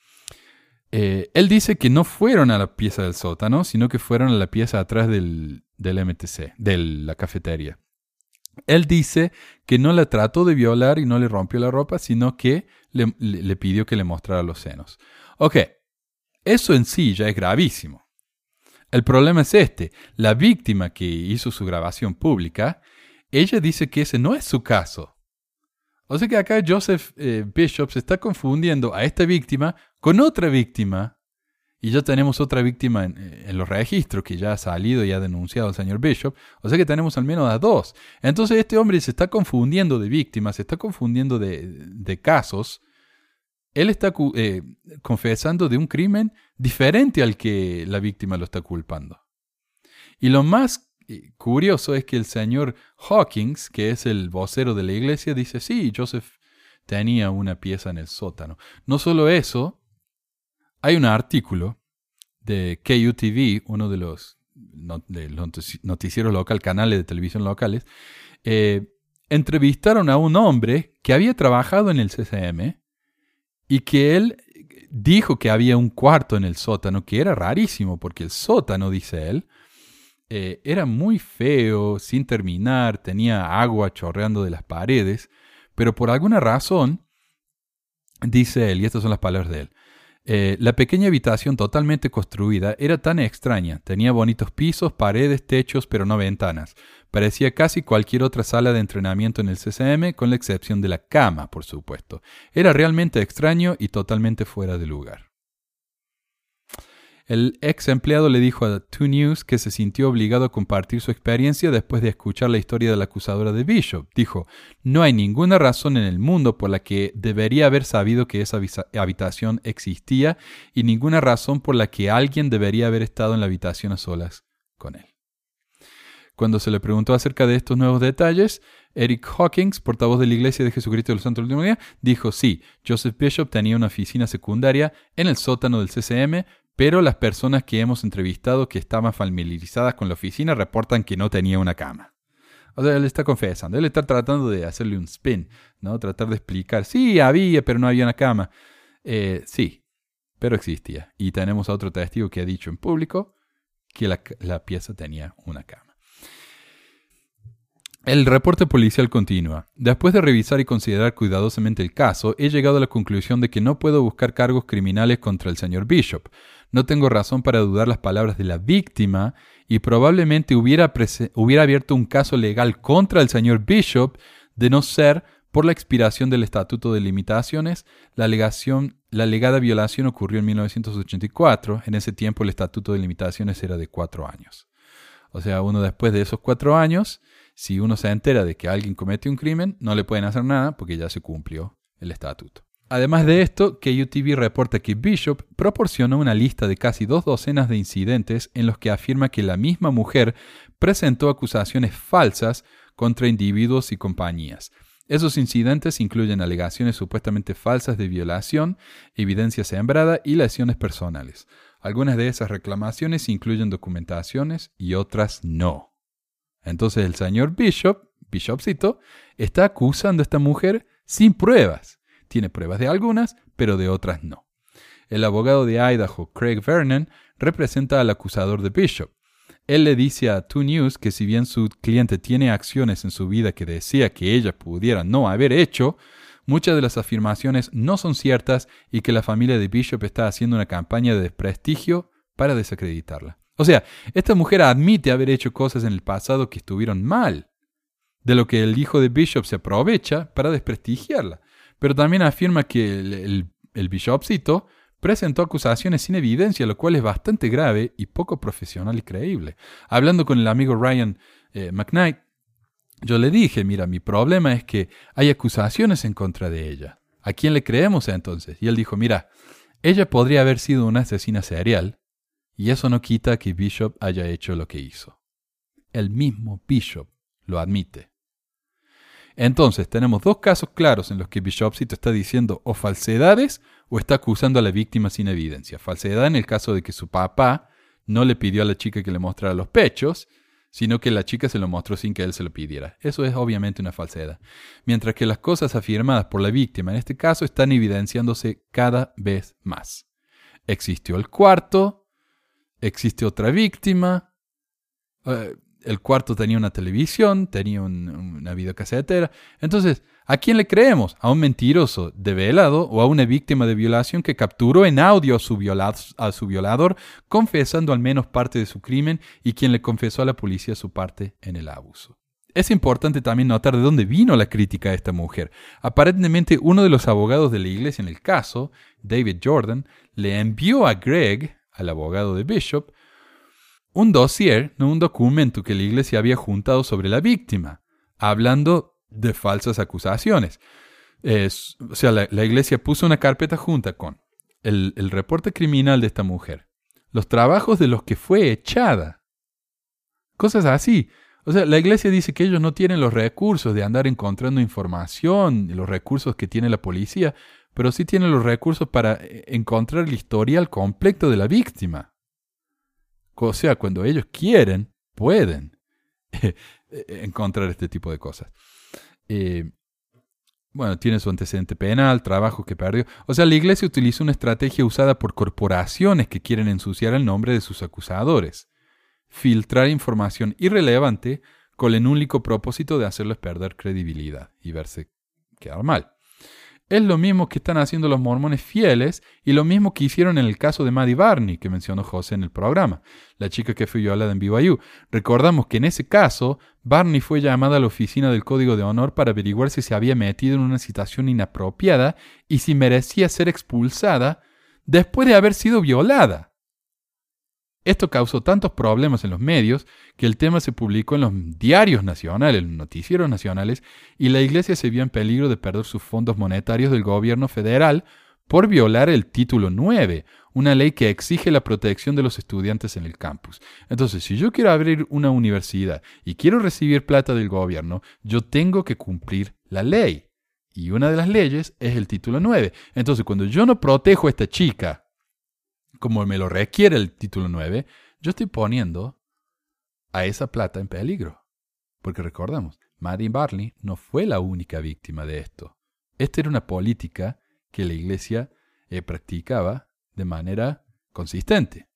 Eh, él dice que no fueron a la pieza del sótano, sino que fueron a la pieza atrás del, del MTC, de la cafetería. Él dice que no la trató de violar y no le rompió la ropa, sino que le, pidió que le mostrara los senos. Ok, eso en sí ya es gravísimo. El problema es este. La víctima que hizo su grabación pública, ella dice que ese no es su caso. O sea que acá Joseph eh, Bishop se está confundiendo a esta víctima con otra víctima. Y ya tenemos otra víctima en, los registros que ya ha salido y ha denunciado al señor Bishop. O sea que tenemos al menos a dos. Entonces este hombre se está confundiendo de víctimas, se está confundiendo de, casos. Él está eh, confesando de un crimen diferente al que la víctima lo está culpando. Y lo más curioso es que el señor Hawkins, que es el vocero de la iglesia, dice, sí, Joseph tenía una pieza en el sótano. No solo eso, hay un artículo de KUTV, uno de los, noticieros locales, canales de televisión locales, eh, entrevistaron a un hombre que había trabajado en el CCM y que él dijo que había un cuarto en el sótano, que era rarísimo, porque el sótano, dice él, eh, era muy feo, sin terminar, tenía agua chorreando de las paredes, pero por alguna razón, dice él, y estas son las palabras de él, eh, la pequeña habitación totalmente construida era tan extraña, tenía bonitos pisos, paredes, techos, pero no ventanas. Parecía casi cualquier otra sala de entrenamiento en el CCM, con la excepción de la cama, por supuesto. Era realmente extraño y totalmente fuera de lugar. El ex empleado le dijo a 2 News que se sintió obligado a compartir su experiencia después de escuchar la historia de la acusadora de Bishop. Dijo, no hay ninguna razón en el mundo por la que debería haber sabido que esa habitación existía y ninguna razón por la que alguien debería haber estado en la habitación a solas con él. Cuando se le preguntó acerca de estos nuevos detalles, Eric Hawkins, portavoz de la Iglesia de Jesucristo de los Santos del Último Día, dijo sí, Joseph Bishop tenía una oficina secundaria en el sótano del CCM pero las personas que hemos entrevistado que estaban familiarizadas con la oficina reportan que no tenía una cama. O sea, él está confesando, él está tratando de hacerle un spin, ¿no? Tratar de explicar, sí, había, pero no había una cama. Eh, sí, pero existía. Y tenemos a otro testigo que ha dicho en público que la pieza tenía una cama. El reporte policial continúa. Después de revisar y considerar cuidadosamente el caso, he llegado a la conclusión de que no puedo buscar cargos criminales contra el señor Bishop. No tengo razón para dudar las palabras de la víctima y probablemente hubiera, abierto un caso legal contra el señor Bishop de no ser por la expiración del Estatuto de Limitaciones. La, alegación, la alegada violación ocurrió en 1984. En ese tiempo el Estatuto de Limitaciones era de cuatro años. O sea, uno después de esos cuatro años si uno se entera de que alguien comete un crimen, no le pueden hacer nada porque ya se cumplió el estatuto. Además de esto, KUTV reporta que Bishop proporcionó una lista de casi dos docenas de incidentes en los que afirma que la misma mujer presentó acusaciones falsas contra individuos y compañías. Esos incidentes incluyen alegaciones supuestamente falsas de violación, evidencia sembrada y lesiones personales. Algunas de esas reclamaciones incluyen documentaciones y otras no. Entonces el señor Bishop, Bishopcito, está acusando a esta mujer sin pruebas. Tiene pruebas de algunas, pero de otras no. El abogado de Idaho, Craig Vernon, representa al acusador de Bishop. Él le dice a 2 News que si bien su cliente tiene acciones en su vida que desea que ella pudiera no haber hecho, muchas de las afirmaciones no son ciertas y que la familia de Bishop está haciendo una campaña de desprestigio para desacreditarla. O sea, esta mujer admite haber hecho cosas en el pasado que estuvieron mal, de lo que el hijo de Bishop se aprovecha para desprestigiarla, pero también afirma que el, el, Bishopcito presentó acusaciones sin evidencia, lo cual es bastante grave y poco profesional y creíble. Hablando con el amigo Ryan eh, McKnight, yo le dije, mira, mi problema es que hay acusaciones en contra de ella. ¿A quién le creemos entonces? Y él dijo, mira, ella podría haber sido una asesina serial, y eso no quita que Bishop haya hecho lo que hizo. El mismo Bishop lo admite. Entonces, tenemos dos casos claros en los que Bishopcito está diciendo o falsedades o está acusando a la víctima sin evidencia. Falsedad en el caso de que su papá no le pidió a la chica que le mostrara los pechos, sino que la chica se lo mostró sin que él se lo pidiera. Eso es obviamente una falsedad. Mientras que las cosas afirmadas por la víctima en este caso están evidenciándose cada vez más. Existió el cuarto, existe otra víctima. Eh, el cuarto tenía una televisión, tenía una videocasetera. Entonces, ¿a quién le creemos? ¿A un mentiroso develado o a una víctima de violación que capturó en audio a su, a su violador, confesando al menos parte de su crimen y quien le confesó a la policía su parte en el abuso? Es importante también notar de dónde vino la crítica a esta mujer. Aparentemente uno de los abogados de la iglesia en el caso, David Jordan, le envió a Greg, al abogado de Bishop, un dossier, no un documento que la iglesia había juntado sobre la víctima, hablando de falsas acusaciones. o sea, la, iglesia puso una carpeta junta con el, el reporte criminal de esta mujer, los trabajos de los que fue echada, cosas así. O sea, la iglesia dice que ellos no tienen los recursos de andar encontrando información, los recursos que tiene la policía, pero sí tiene los recursos para eh, encontrar el historial completo de la víctima. O sea, cuando ellos quieren, pueden (laughs) eh, encontrar este tipo de cosas. Eh, bueno, tiene su antecedente penal, trabajo que perdió. O sea, la iglesia utiliza una estrategia usada por corporaciones que quieren ensuciar el nombre de sus acusadores. Filtrar información irrelevante con el único propósito de hacerles perder credibilidad y verse quedar mal. Es lo mismo que están haciendo los mormones fieles y lo mismo que hicieron en el caso de Maddie Barney, que mencionó José en el programa, la chica que fue violada en BYU. Recordamos que en ese caso, Barney fue llamada a la oficina del Código de Honor para averiguar si se había metido en una situación inapropiada y si merecía ser expulsada después de haber sido violada. Esto causó tantos problemas en los medios que el tema se publicó en los diarios nacionales, en los noticieros nacionales, y la Iglesia se vio en peligro de perder sus fondos monetarios del gobierno federal por violar el título 9, una ley que exige la protección de los estudiantes en el campus. Entonces, si yo quiero abrir una universidad y quiero recibir plata del gobierno, yo tengo que cumplir la ley. Y una de las leyes es el título 9. Entonces, cuando yo no protejo a esta chica como me lo requiere el título 9, yo estoy poniendo a esa plata en peligro. Porque recordamos, Maddie Barney no fue la única víctima de esto. Esta era una política que la iglesia eh, practicaba de manera consistente.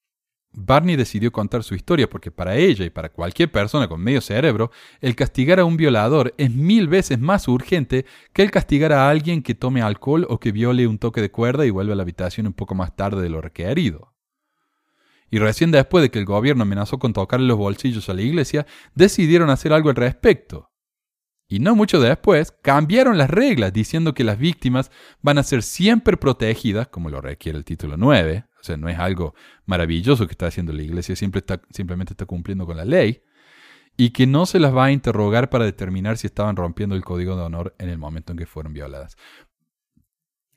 Barney decidió contar su historia porque para ella y para cualquier persona con medio cerebro, el castigar a un violador es mil veces más urgente que el castigar a alguien que tome alcohol o que viole un toque de cuerda y vuelva a la habitación un poco más tarde de lo requerido. Y recién después de que el gobierno amenazó con tocarle los bolsillos a la iglesia, decidieron hacer algo al respecto. Y no mucho después, cambiaron las reglas diciendo que las víctimas van a ser siempre protegidas, como lo requiere el título 9, o sea, no es algo maravilloso que está haciendo la iglesia, simplemente está cumpliendo con la ley, y que no se las va a interrogar para determinar si estaban rompiendo el código de honor en el momento en que fueron violadas.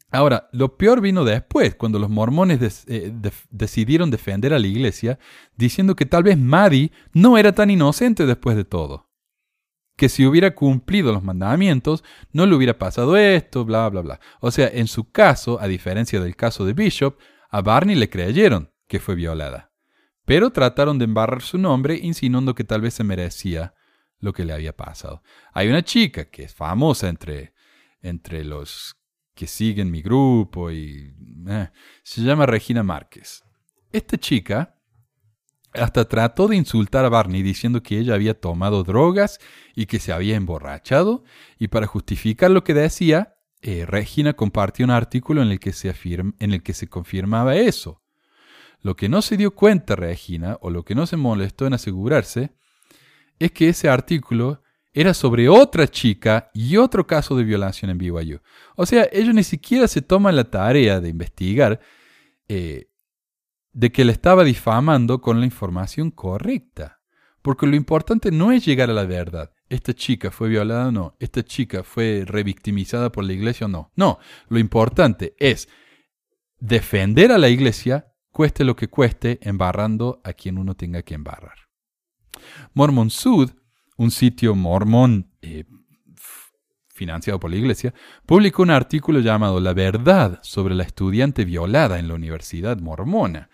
Ahora, lo peor vino después, cuando los mormones eh, decidieron defender a la iglesia, diciendo que tal vez Maddie no era tan inocente después de todo que si hubiera cumplido los mandamientos, no le hubiera pasado esto, bla, bla, bla. O sea, en su caso, a diferencia del caso de Bishop, a Barney le creyeron que fue violada. Pero trataron de embarrar su nombre insinuando que tal vez se merecía lo que le había pasado. Hay una chica que es famosa entre, entre los que siguen mi grupo y eh, se llama Regina Márquez. Esta chica hasta trató de insultar a Barney diciendo que ella había tomado drogas y que se había emborrachado, y para justificar lo que decía, eh, Regina compartió un artículo en el, que se en el que se confirmaba eso. Lo que no se dio cuenta Regina, o lo que no se molestó en asegurarse, es que ese artículo era sobre otra chica y otro caso de violación en BYU. O sea, ellos ni siquiera se toman la tarea de investigar eh, de que le estaba difamando con la información correcta. Porque lo importante no es llegar a la verdad. Esta chica fue violada o no. Esta chica fue revictimizada por la iglesia o no. No, lo importante es defender a la iglesia, cueste lo que cueste, embarrando a quien uno tenga que embarrar. Mormon Sud, un sitio mormón eh, financiado por la iglesia, publicó un artículo llamado La verdad sobre la estudiante violada en la Universidad Mormona,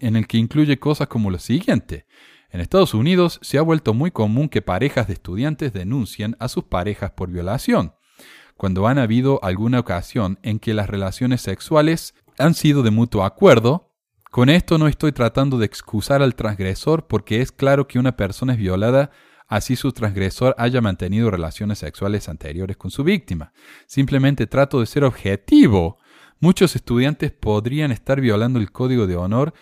en el que incluye cosas como lo siguiente. En Estados Unidos se ha vuelto muy común que parejas de estudiantes denuncien a sus parejas por violación, cuando han habido alguna ocasión en que las relaciones sexuales han sido de mutuo acuerdo. Con esto no estoy tratando de excusar al transgresor porque es claro que una persona es violada así su transgresor haya mantenido relaciones sexuales anteriores con su víctima. Simplemente trato de ser objetivo. Muchos estudiantes podrían estar violando el código de honor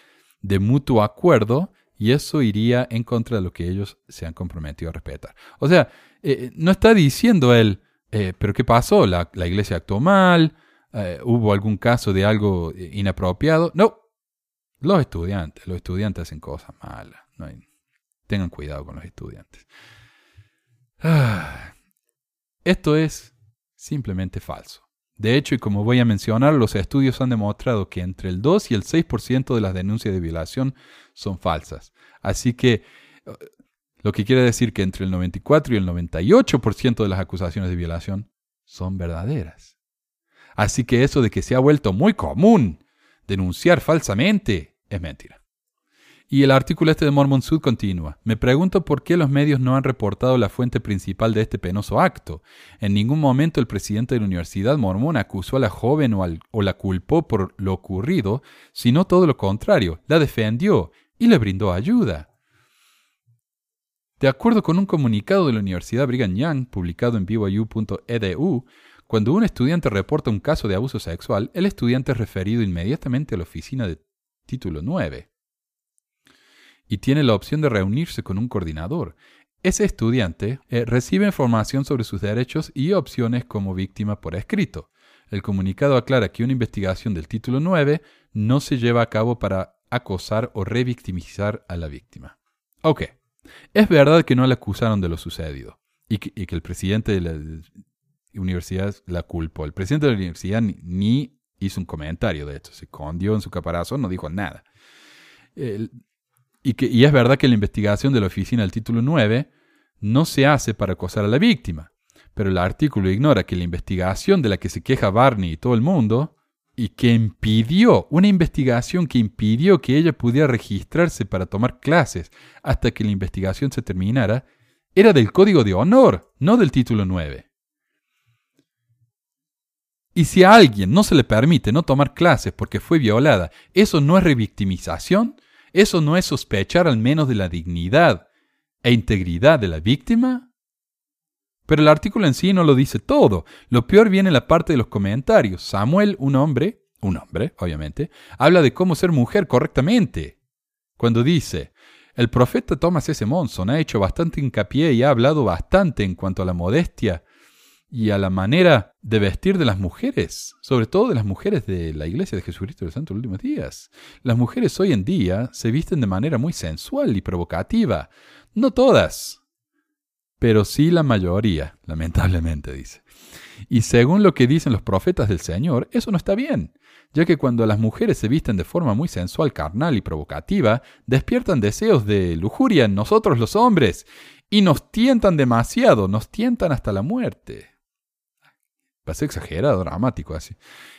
de mutuo acuerdo y eso iría en contra de lo que ellos se han comprometido a respetar. O sea, eh, no está diciendo él, eh, pero ¿qué pasó? ¿La, iglesia actuó mal? Eh, ¿Hubo algún caso de algo inapropiado? No, los estudiantes, los estudiantes hacen cosas malas. tengan cuidado con los estudiantes. (sighs) Esto es simplemente falso. De hecho, y como voy a mencionar, los estudios han demostrado que entre el 2 y el 6% de las denuncias de violación son falsas. Así que, eh, lo que quiere decir que entre el 94 y el 98% de las acusaciones de violación son verdaderas. Así que eso de que se ha vuelto muy común denunciar falsamente es mentira. Y el artículo este de Mormon Sud continúa. Me pregunto por qué los medios no han reportado la fuente principal de este penoso acto. En ningún momento el presidente de la Universidad Mormona acusó a la joven o, o la culpó por lo ocurrido, sino todo lo contrario, la defendió y le brindó ayuda. De acuerdo con un comunicado de la Universidad Brigham Young, publicado en byu.edu, cuando un estudiante reporta un caso de abuso sexual, el estudiante es referido inmediatamente a la oficina de título 9 y tiene la opción de reunirse con un coordinador. Ese estudiante eh, recibe información sobre sus derechos y opciones como víctima por escrito. El comunicado aclara que una investigación del título 9 no se lleva a cabo para acosar o revictimizar a la víctima. Ok, es verdad que no la acusaron de lo sucedido y que, el presidente de la universidad la culpó. El presidente de la universidad ni, hizo un comentario de esto, se escondió en su caparazón, no dijo nada. Y, y es verdad que la investigación de la oficina del título 9 no se hace para acosar a la víctima, pero el artículo ignora que la investigación de la que se queja Barney y todo el mundo, y que impidió, una investigación que impidió que ella pudiera registrarse para tomar clases hasta que la investigación se terminara, era del código de honor, no del título 9. Y si a alguien no se le permite no tomar clases porque fue violada, ¿eso no es revictimización? ¿Eso no es sospechar al menos de la dignidad e integridad de la víctima? Pero el artículo en sí no lo dice todo. Lo peor viene en la parte de los comentarios. Samuel, un hombre, un hombre, obviamente, habla de cómo ser mujer correctamente. Cuando dice, el profeta Thomas S. Monson ha hecho bastante hincapié y ha hablado bastante en cuanto a la modestia y a la manera de vestir de las mujeres, sobre todo de las mujeres de la Iglesia de Jesucristo de los Santos Últimos Días. Las mujeres hoy en día se visten de manera muy sensual y provocativa. No todas, pero sí la mayoría, lamentablemente dice. Y según lo que dicen los profetas del Señor, eso no está bien, ya que cuando las mujeres se visten de forma muy sensual, carnal y provocativa, despiertan deseos de lujuria en nosotros los hombres y nos tientan demasiado, nos tientan hasta la muerte. Parece exagerado, dramático así.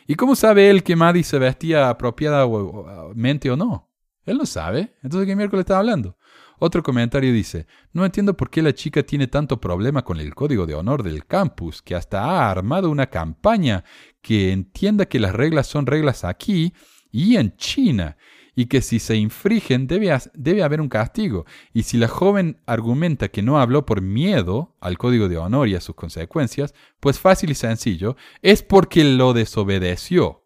¿Y cómo sabe él que Maddie se vestía apropiadamente o no? Él no sabe. Entonces, ¿qué miércoles está hablando? Otro comentario dice, no entiendo por qué la chica tiene tanto problema con el código de honor del campus, que hasta ha armado una campaña que entienda que las reglas son reglas aquí y en China, y que si se infringen debe, debe haber un castigo. Y si la joven argumenta que no habló por miedo al código de honor y a sus consecuencias, pues fácil y sencillo, es porque lo desobedeció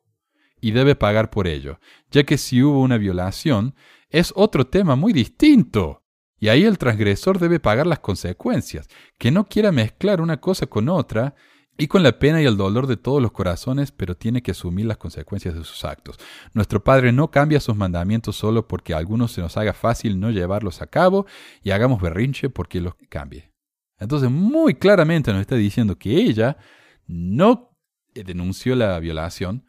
y debe pagar por ello, ya que si hubo una violación, es otro tema muy distinto. Y ahí el transgresor debe pagar las consecuencias. Que no quiera mezclar una cosa con otra y con la pena y el dolor de todos los corazones, pero tiene que asumir las consecuencias de sus actos. Nuestro Padre no cambia sus mandamientos solo porque a algunos se nos haga fácil no llevarlos a cabo y hagamos berrinche porque los cambie. Entonces, muy claramente nos está diciendo que ella no denunció la violación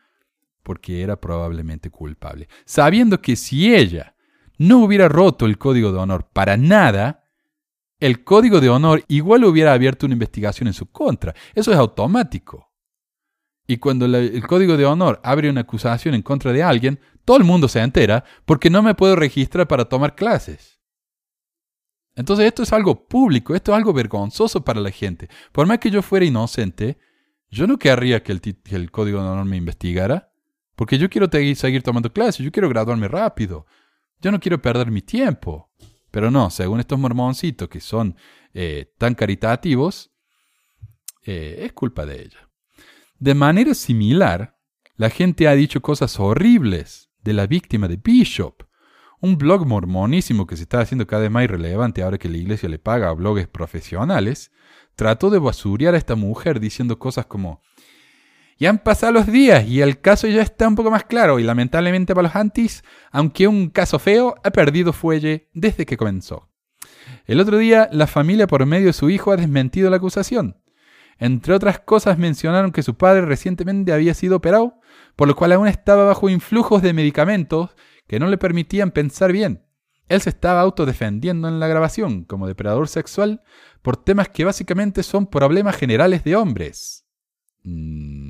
porque era probablemente culpable, sabiendo que si ella no hubiera roto el código de honor para nada, el código de honor igual hubiera abierto una investigación en su contra. Eso es automático. Y cuando el código de honor abre una acusación en contra de alguien, todo el mundo se entera porque no me puedo registrar para tomar clases. Entonces esto es algo público, esto es algo vergonzoso para la gente. Por más que yo fuera inocente, yo no querría que el, que el código de honor me investigara, porque yo quiero seguir tomando clases, yo quiero graduarme rápido, yo no quiero perder mi tiempo. Pero no, según estos mormoncitos que son eh, tan caritativos, eh, es culpa de ella. De manera similar, la gente ha dicho cosas horribles de la víctima de Bishop, un blog mormonísimo que se está haciendo cada vez más irrelevante ahora que la iglesia le paga a blogs profesionales, trató de basurear a esta mujer diciendo cosas como ya han pasado los días y el caso ya está un poco más claro y lamentablemente para los antis, aunque un caso feo, ha perdido fuelle desde que comenzó. El otro día, la familia por medio de su hijo ha desmentido la acusación. Entre otras cosas mencionaron que su padre recientemente había sido operado, por lo cual aún estaba bajo influjos de medicamentos que no le permitían pensar bien. Él se estaba autodefendiendo en la grabación como depredador sexual por temas que básicamente son problemas generales de hombres. Mm,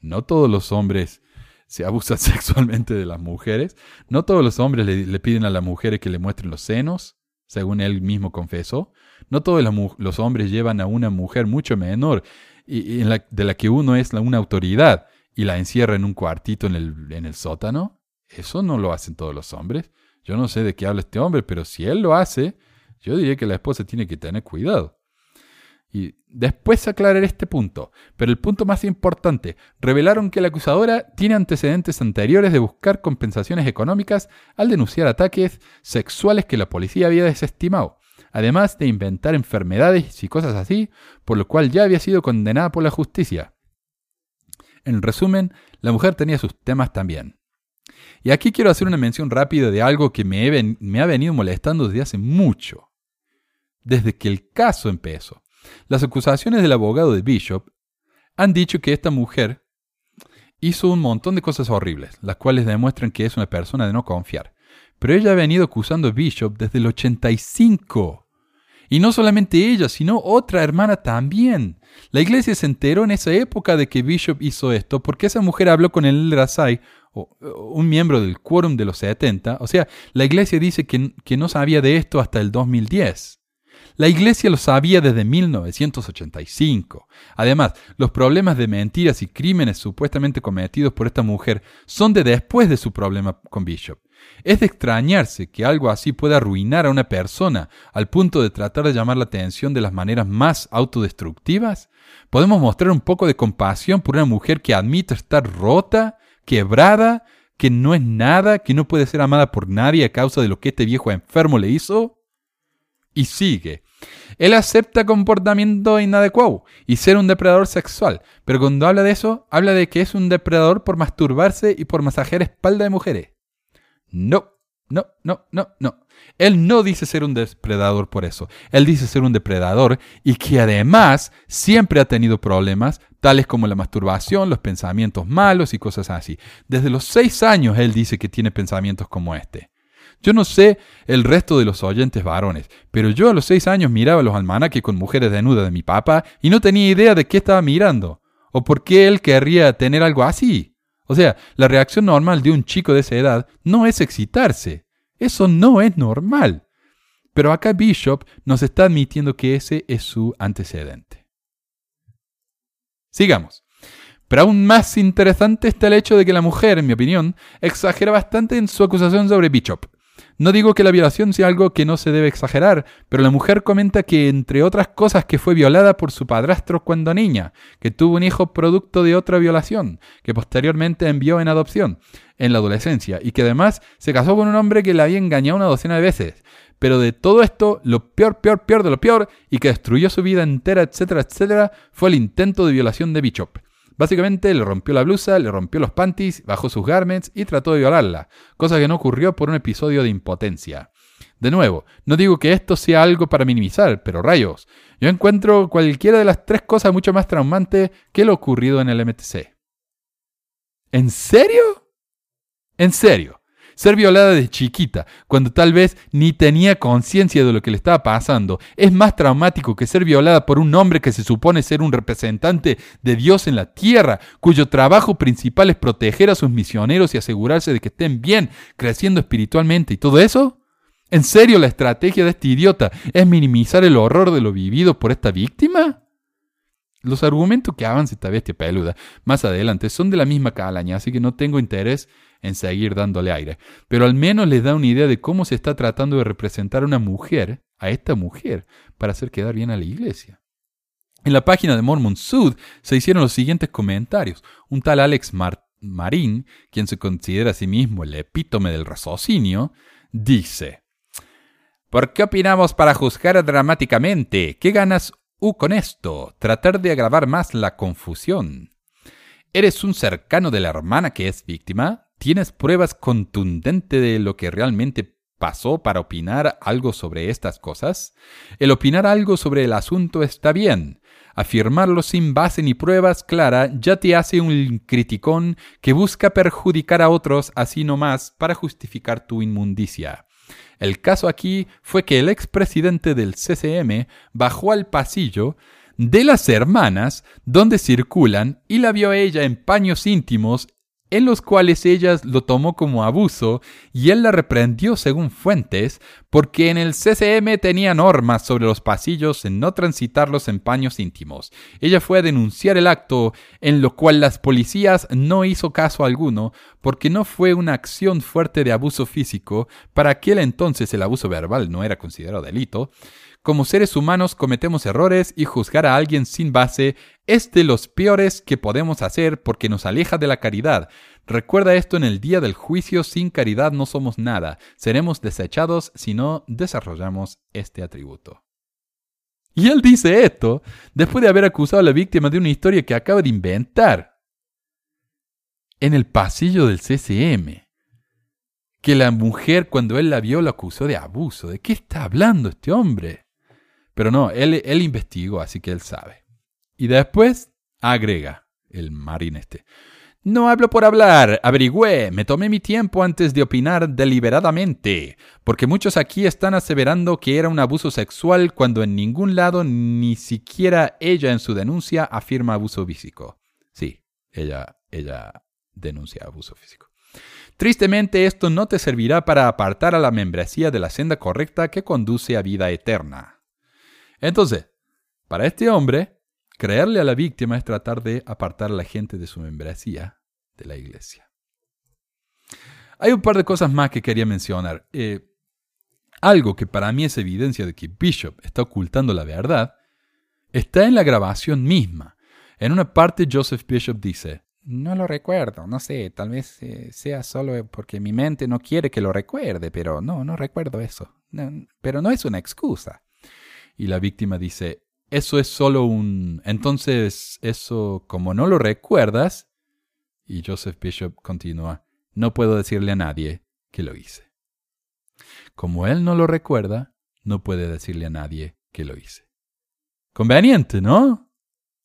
No. Todos los hombres se abusan (laughs) sexualmente de las mujeres. No todos los hombres le, piden a las mujeres que le muestren los senos, según él mismo confesó. No todos los, hombres llevan a una mujer mucho menor y, de la que uno es la- una autoridad y la encierra en un cuartito en el, en el sótano. Eso no lo hacen todos los hombres. Yo no sé de qué habla este hombre, pero si él lo hace, yo diría que la esposa tiene que tener cuidado. Y después aclararé este punto, pero el punto más importante, revelaron que la acusadora tiene antecedentes anteriores de buscar compensaciones económicas al denunciar ataques sexuales que la policía había desestimado, además de inventar enfermedades y cosas así, por lo cual ya había sido condenada por la justicia. En resumen, la mujer tenía sus temas también. Y aquí quiero hacer una mención rápida de algo que me, he me ha venido molestando desde hace mucho, desde que el caso empezó. Las acusaciones del abogado de Bishop han dicho que esta mujer hizo un montón de cosas horribles, las cuales demuestran que es una persona de no confiar. Pero ella ha venido acusando a Bishop desde el 85. Y no solamente ella, sino otra hermana también. La iglesia se enteró en esa época de que Bishop hizo esto porque esa mujer habló con el Rasai, un miembro del quórum de los 70. O sea, la iglesia dice que, que no sabía de esto hasta el 2010. La iglesia lo sabía desde 1985. Además, los problemas de mentiras y crímenes supuestamente cometidos por esta mujer son de después de su problema con Bishop. Es de extrañarse que algo así pueda arruinar a una persona al punto de tratar de llamar la atención de las maneras más autodestructivas. ¿Podemos mostrar un poco de compasión por una mujer que admite estar rota, quebrada, que no es nada, que no puede ser amada por nadie a causa de lo que este viejo enfermo le hizo? Y sigue. Él acepta comportamiento inadecuado y ser un depredador sexual, pero cuando habla de eso, habla de que es un depredador por masturbarse y por masajear espalda de mujeres. No, no, no, no, no. Él no dice ser un depredador por eso. Él dice ser un depredador y que además siempre ha tenido problemas, tales como la masturbación, los pensamientos malos y cosas así. Desde los seis años él dice que tiene pensamientos como este. Yo no sé el resto de los oyentes varones, pero yo a los seis años miraba los almanaques con mujeres desnudas de mi papá y no tenía idea de qué estaba mirando, o por qué él querría tener algo así. O sea, la reacción normal de un chico de esa edad no es excitarse. Eso no es normal. Pero acá Bishop nos está admitiendo que ese es su antecedente. Sigamos. Pero aún más interesante está el hecho de que la mujer, en mi opinión, exagera bastante en su acusación sobre Bishop. No digo que la violación sea algo que no se debe exagerar, pero la mujer comenta que, entre otras cosas, que fue violada por su padrastro cuando niña, que tuvo un hijo producto de otra violación, que posteriormente envió en adopción en la adolescencia, y que además se casó con un hombre que la había engañado una docena de veces. Pero de todo esto, lo peor, peor, peor de lo peor, y que destruyó su vida entera, etcétera, etcétera, fue el intento de violación de Bishop. Básicamente le rompió la blusa, le rompió los panties, bajó sus garments y trató de violarla, cosa que no ocurrió por un episodio de impotencia. De nuevo, no digo que esto sea algo para minimizar, pero rayos, yo encuentro cualquiera de las tres cosas mucho más traumante que lo ocurrido en el MTC. ¿En serio? ¿En serio? Ser violada de chiquita, cuando tal vez ni tenía conciencia de lo que le estaba pasando, es más traumático que ser violada por un hombre que se supone ser un representante de Dios en la tierra, cuyo trabajo principal es proteger a sus misioneros y asegurarse de que estén bien, creciendo espiritualmente y todo eso. ¿En serio la estrategia de este idiota es minimizar el horror de lo vivido por esta víctima? Los argumentos que avanza esta bestia peluda más adelante son de la misma calaña, así que no tengo interés en seguir dándole aire. Pero al menos les da una idea de cómo se está tratando de representar a una mujer, a esta mujer, para hacer quedar bien a la iglesia. En la página de Mormon Sud se hicieron los siguientes comentarios. Un tal Alex Mar Marín, quien se considera a sí mismo el epítome del raciocinio, dice: ¿Por qué opinamos para juzgar dramáticamente? ¿Qué ganas U con esto? Tratar de agravar más la confusión. ¿Eres un cercano de la hermana que es víctima? ¿Tienes pruebas contundentes de lo que realmente pasó para opinar algo sobre estas cosas? El opinar algo sobre el asunto está bien. Afirmarlo sin base ni pruebas claras ya te hace un criticón que busca perjudicar a otros así nomás para justificar tu inmundicia. El caso aquí fue que el expresidente del CCM bajó al pasillo de las hermanas donde circulan y la vio a ella en paños íntimos en los cuales ella lo tomó como abuso y él la reprendió según fuentes porque en el CCM tenía normas sobre los pasillos en no transitarlos en paños íntimos. Ella fue a denunciar el acto en lo cual las policías no hizo caso alguno porque no fue una acción fuerte de abuso físico, para aquel entonces el abuso verbal no era considerado delito. Como seres humanos cometemos errores y juzgar a alguien sin base es de los peores que podemos hacer porque nos aleja de la caridad. Recuerda esto en el día del juicio, sin caridad no somos nada. Seremos desechados si no desarrollamos este atributo. Y él dice esto después de haber acusado a la víctima de una historia que acaba de inventar. En el pasillo del CCM. que la mujer cuando él la vio lo acusó de abuso. ¿De qué está hablando este hombre? Pero no, él, él investigó, así que él sabe. Y después agrega el marín este. No hablo por hablar, averigüé, me tomé mi tiempo antes de opinar deliberadamente, porque muchos aquí están aseverando que era un abuso sexual cuando en ningún lado, ni siquiera ella en su denuncia, afirma abuso físico. Sí, ella, ella denuncia abuso físico. Tristemente esto no te servirá para apartar a la membresía de la senda correcta que conduce a vida eterna. Entonces, para este hombre, Creerle a la víctima es tratar de apartar a la gente de su membresía de la iglesia. Hay un par de cosas más que quería mencionar. Eh, algo que para mí es evidencia de que Bishop está ocultando la verdad está en la grabación misma. En una parte Joseph Bishop dice, no lo recuerdo, no sé, tal vez eh, sea solo porque mi mente no quiere que lo recuerde, pero no, no recuerdo eso. pero no es una excusa. Y la víctima dice, eso es solo un... Entonces, eso, como no lo recuerdas, y Joseph Bishop continúa, no puedo decirle a nadie que lo hice. Como él no lo recuerda, no puede decirle a nadie que lo hice. Conveniente, ¿no?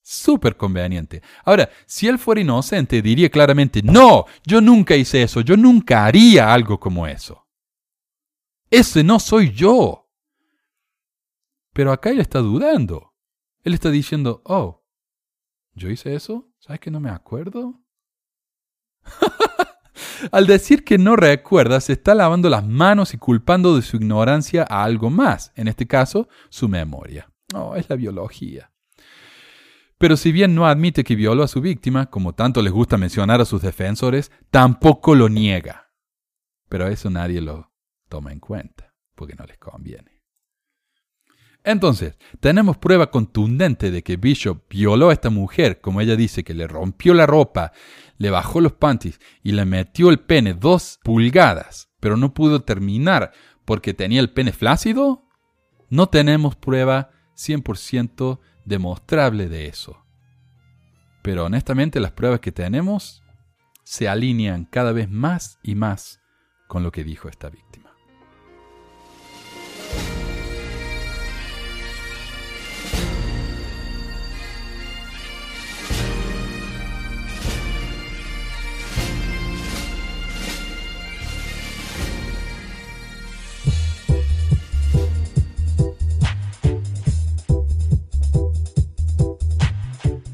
Súper conveniente. Ahora, si él fuera inocente, diría claramente, no, yo nunca hice eso, yo nunca haría algo como eso. Ese no soy yo. Pero acá él está dudando. Él está diciendo, oh, ¿yo hice eso? ¿Sabes que no me acuerdo? (laughs) Al decir que no recuerda, se está lavando las manos y culpando de su ignorancia a algo más, en este caso, su memoria. Oh, es la biología. Pero si bien no admite que violó a su víctima, como tanto les gusta mencionar a sus defensores, tampoco lo niega. Pero eso nadie lo toma en cuenta, porque no les conviene. Entonces, tenemos prueba contundente de que Bishop violó a esta mujer, como ella dice, que le rompió la ropa, le bajó los panties y le metió el pene dos pulgadas, pero no pudo terminar porque tenía el pene flácido. No tenemos prueba 100% demostrable de eso. Pero honestamente las pruebas que tenemos se alinean cada vez más y más con lo que dijo esta víctima.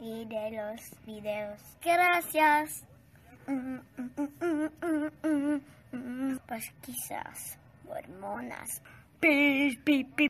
Y de los videos. Gracias. Pues quizás hormonas. Pi, pi, pi,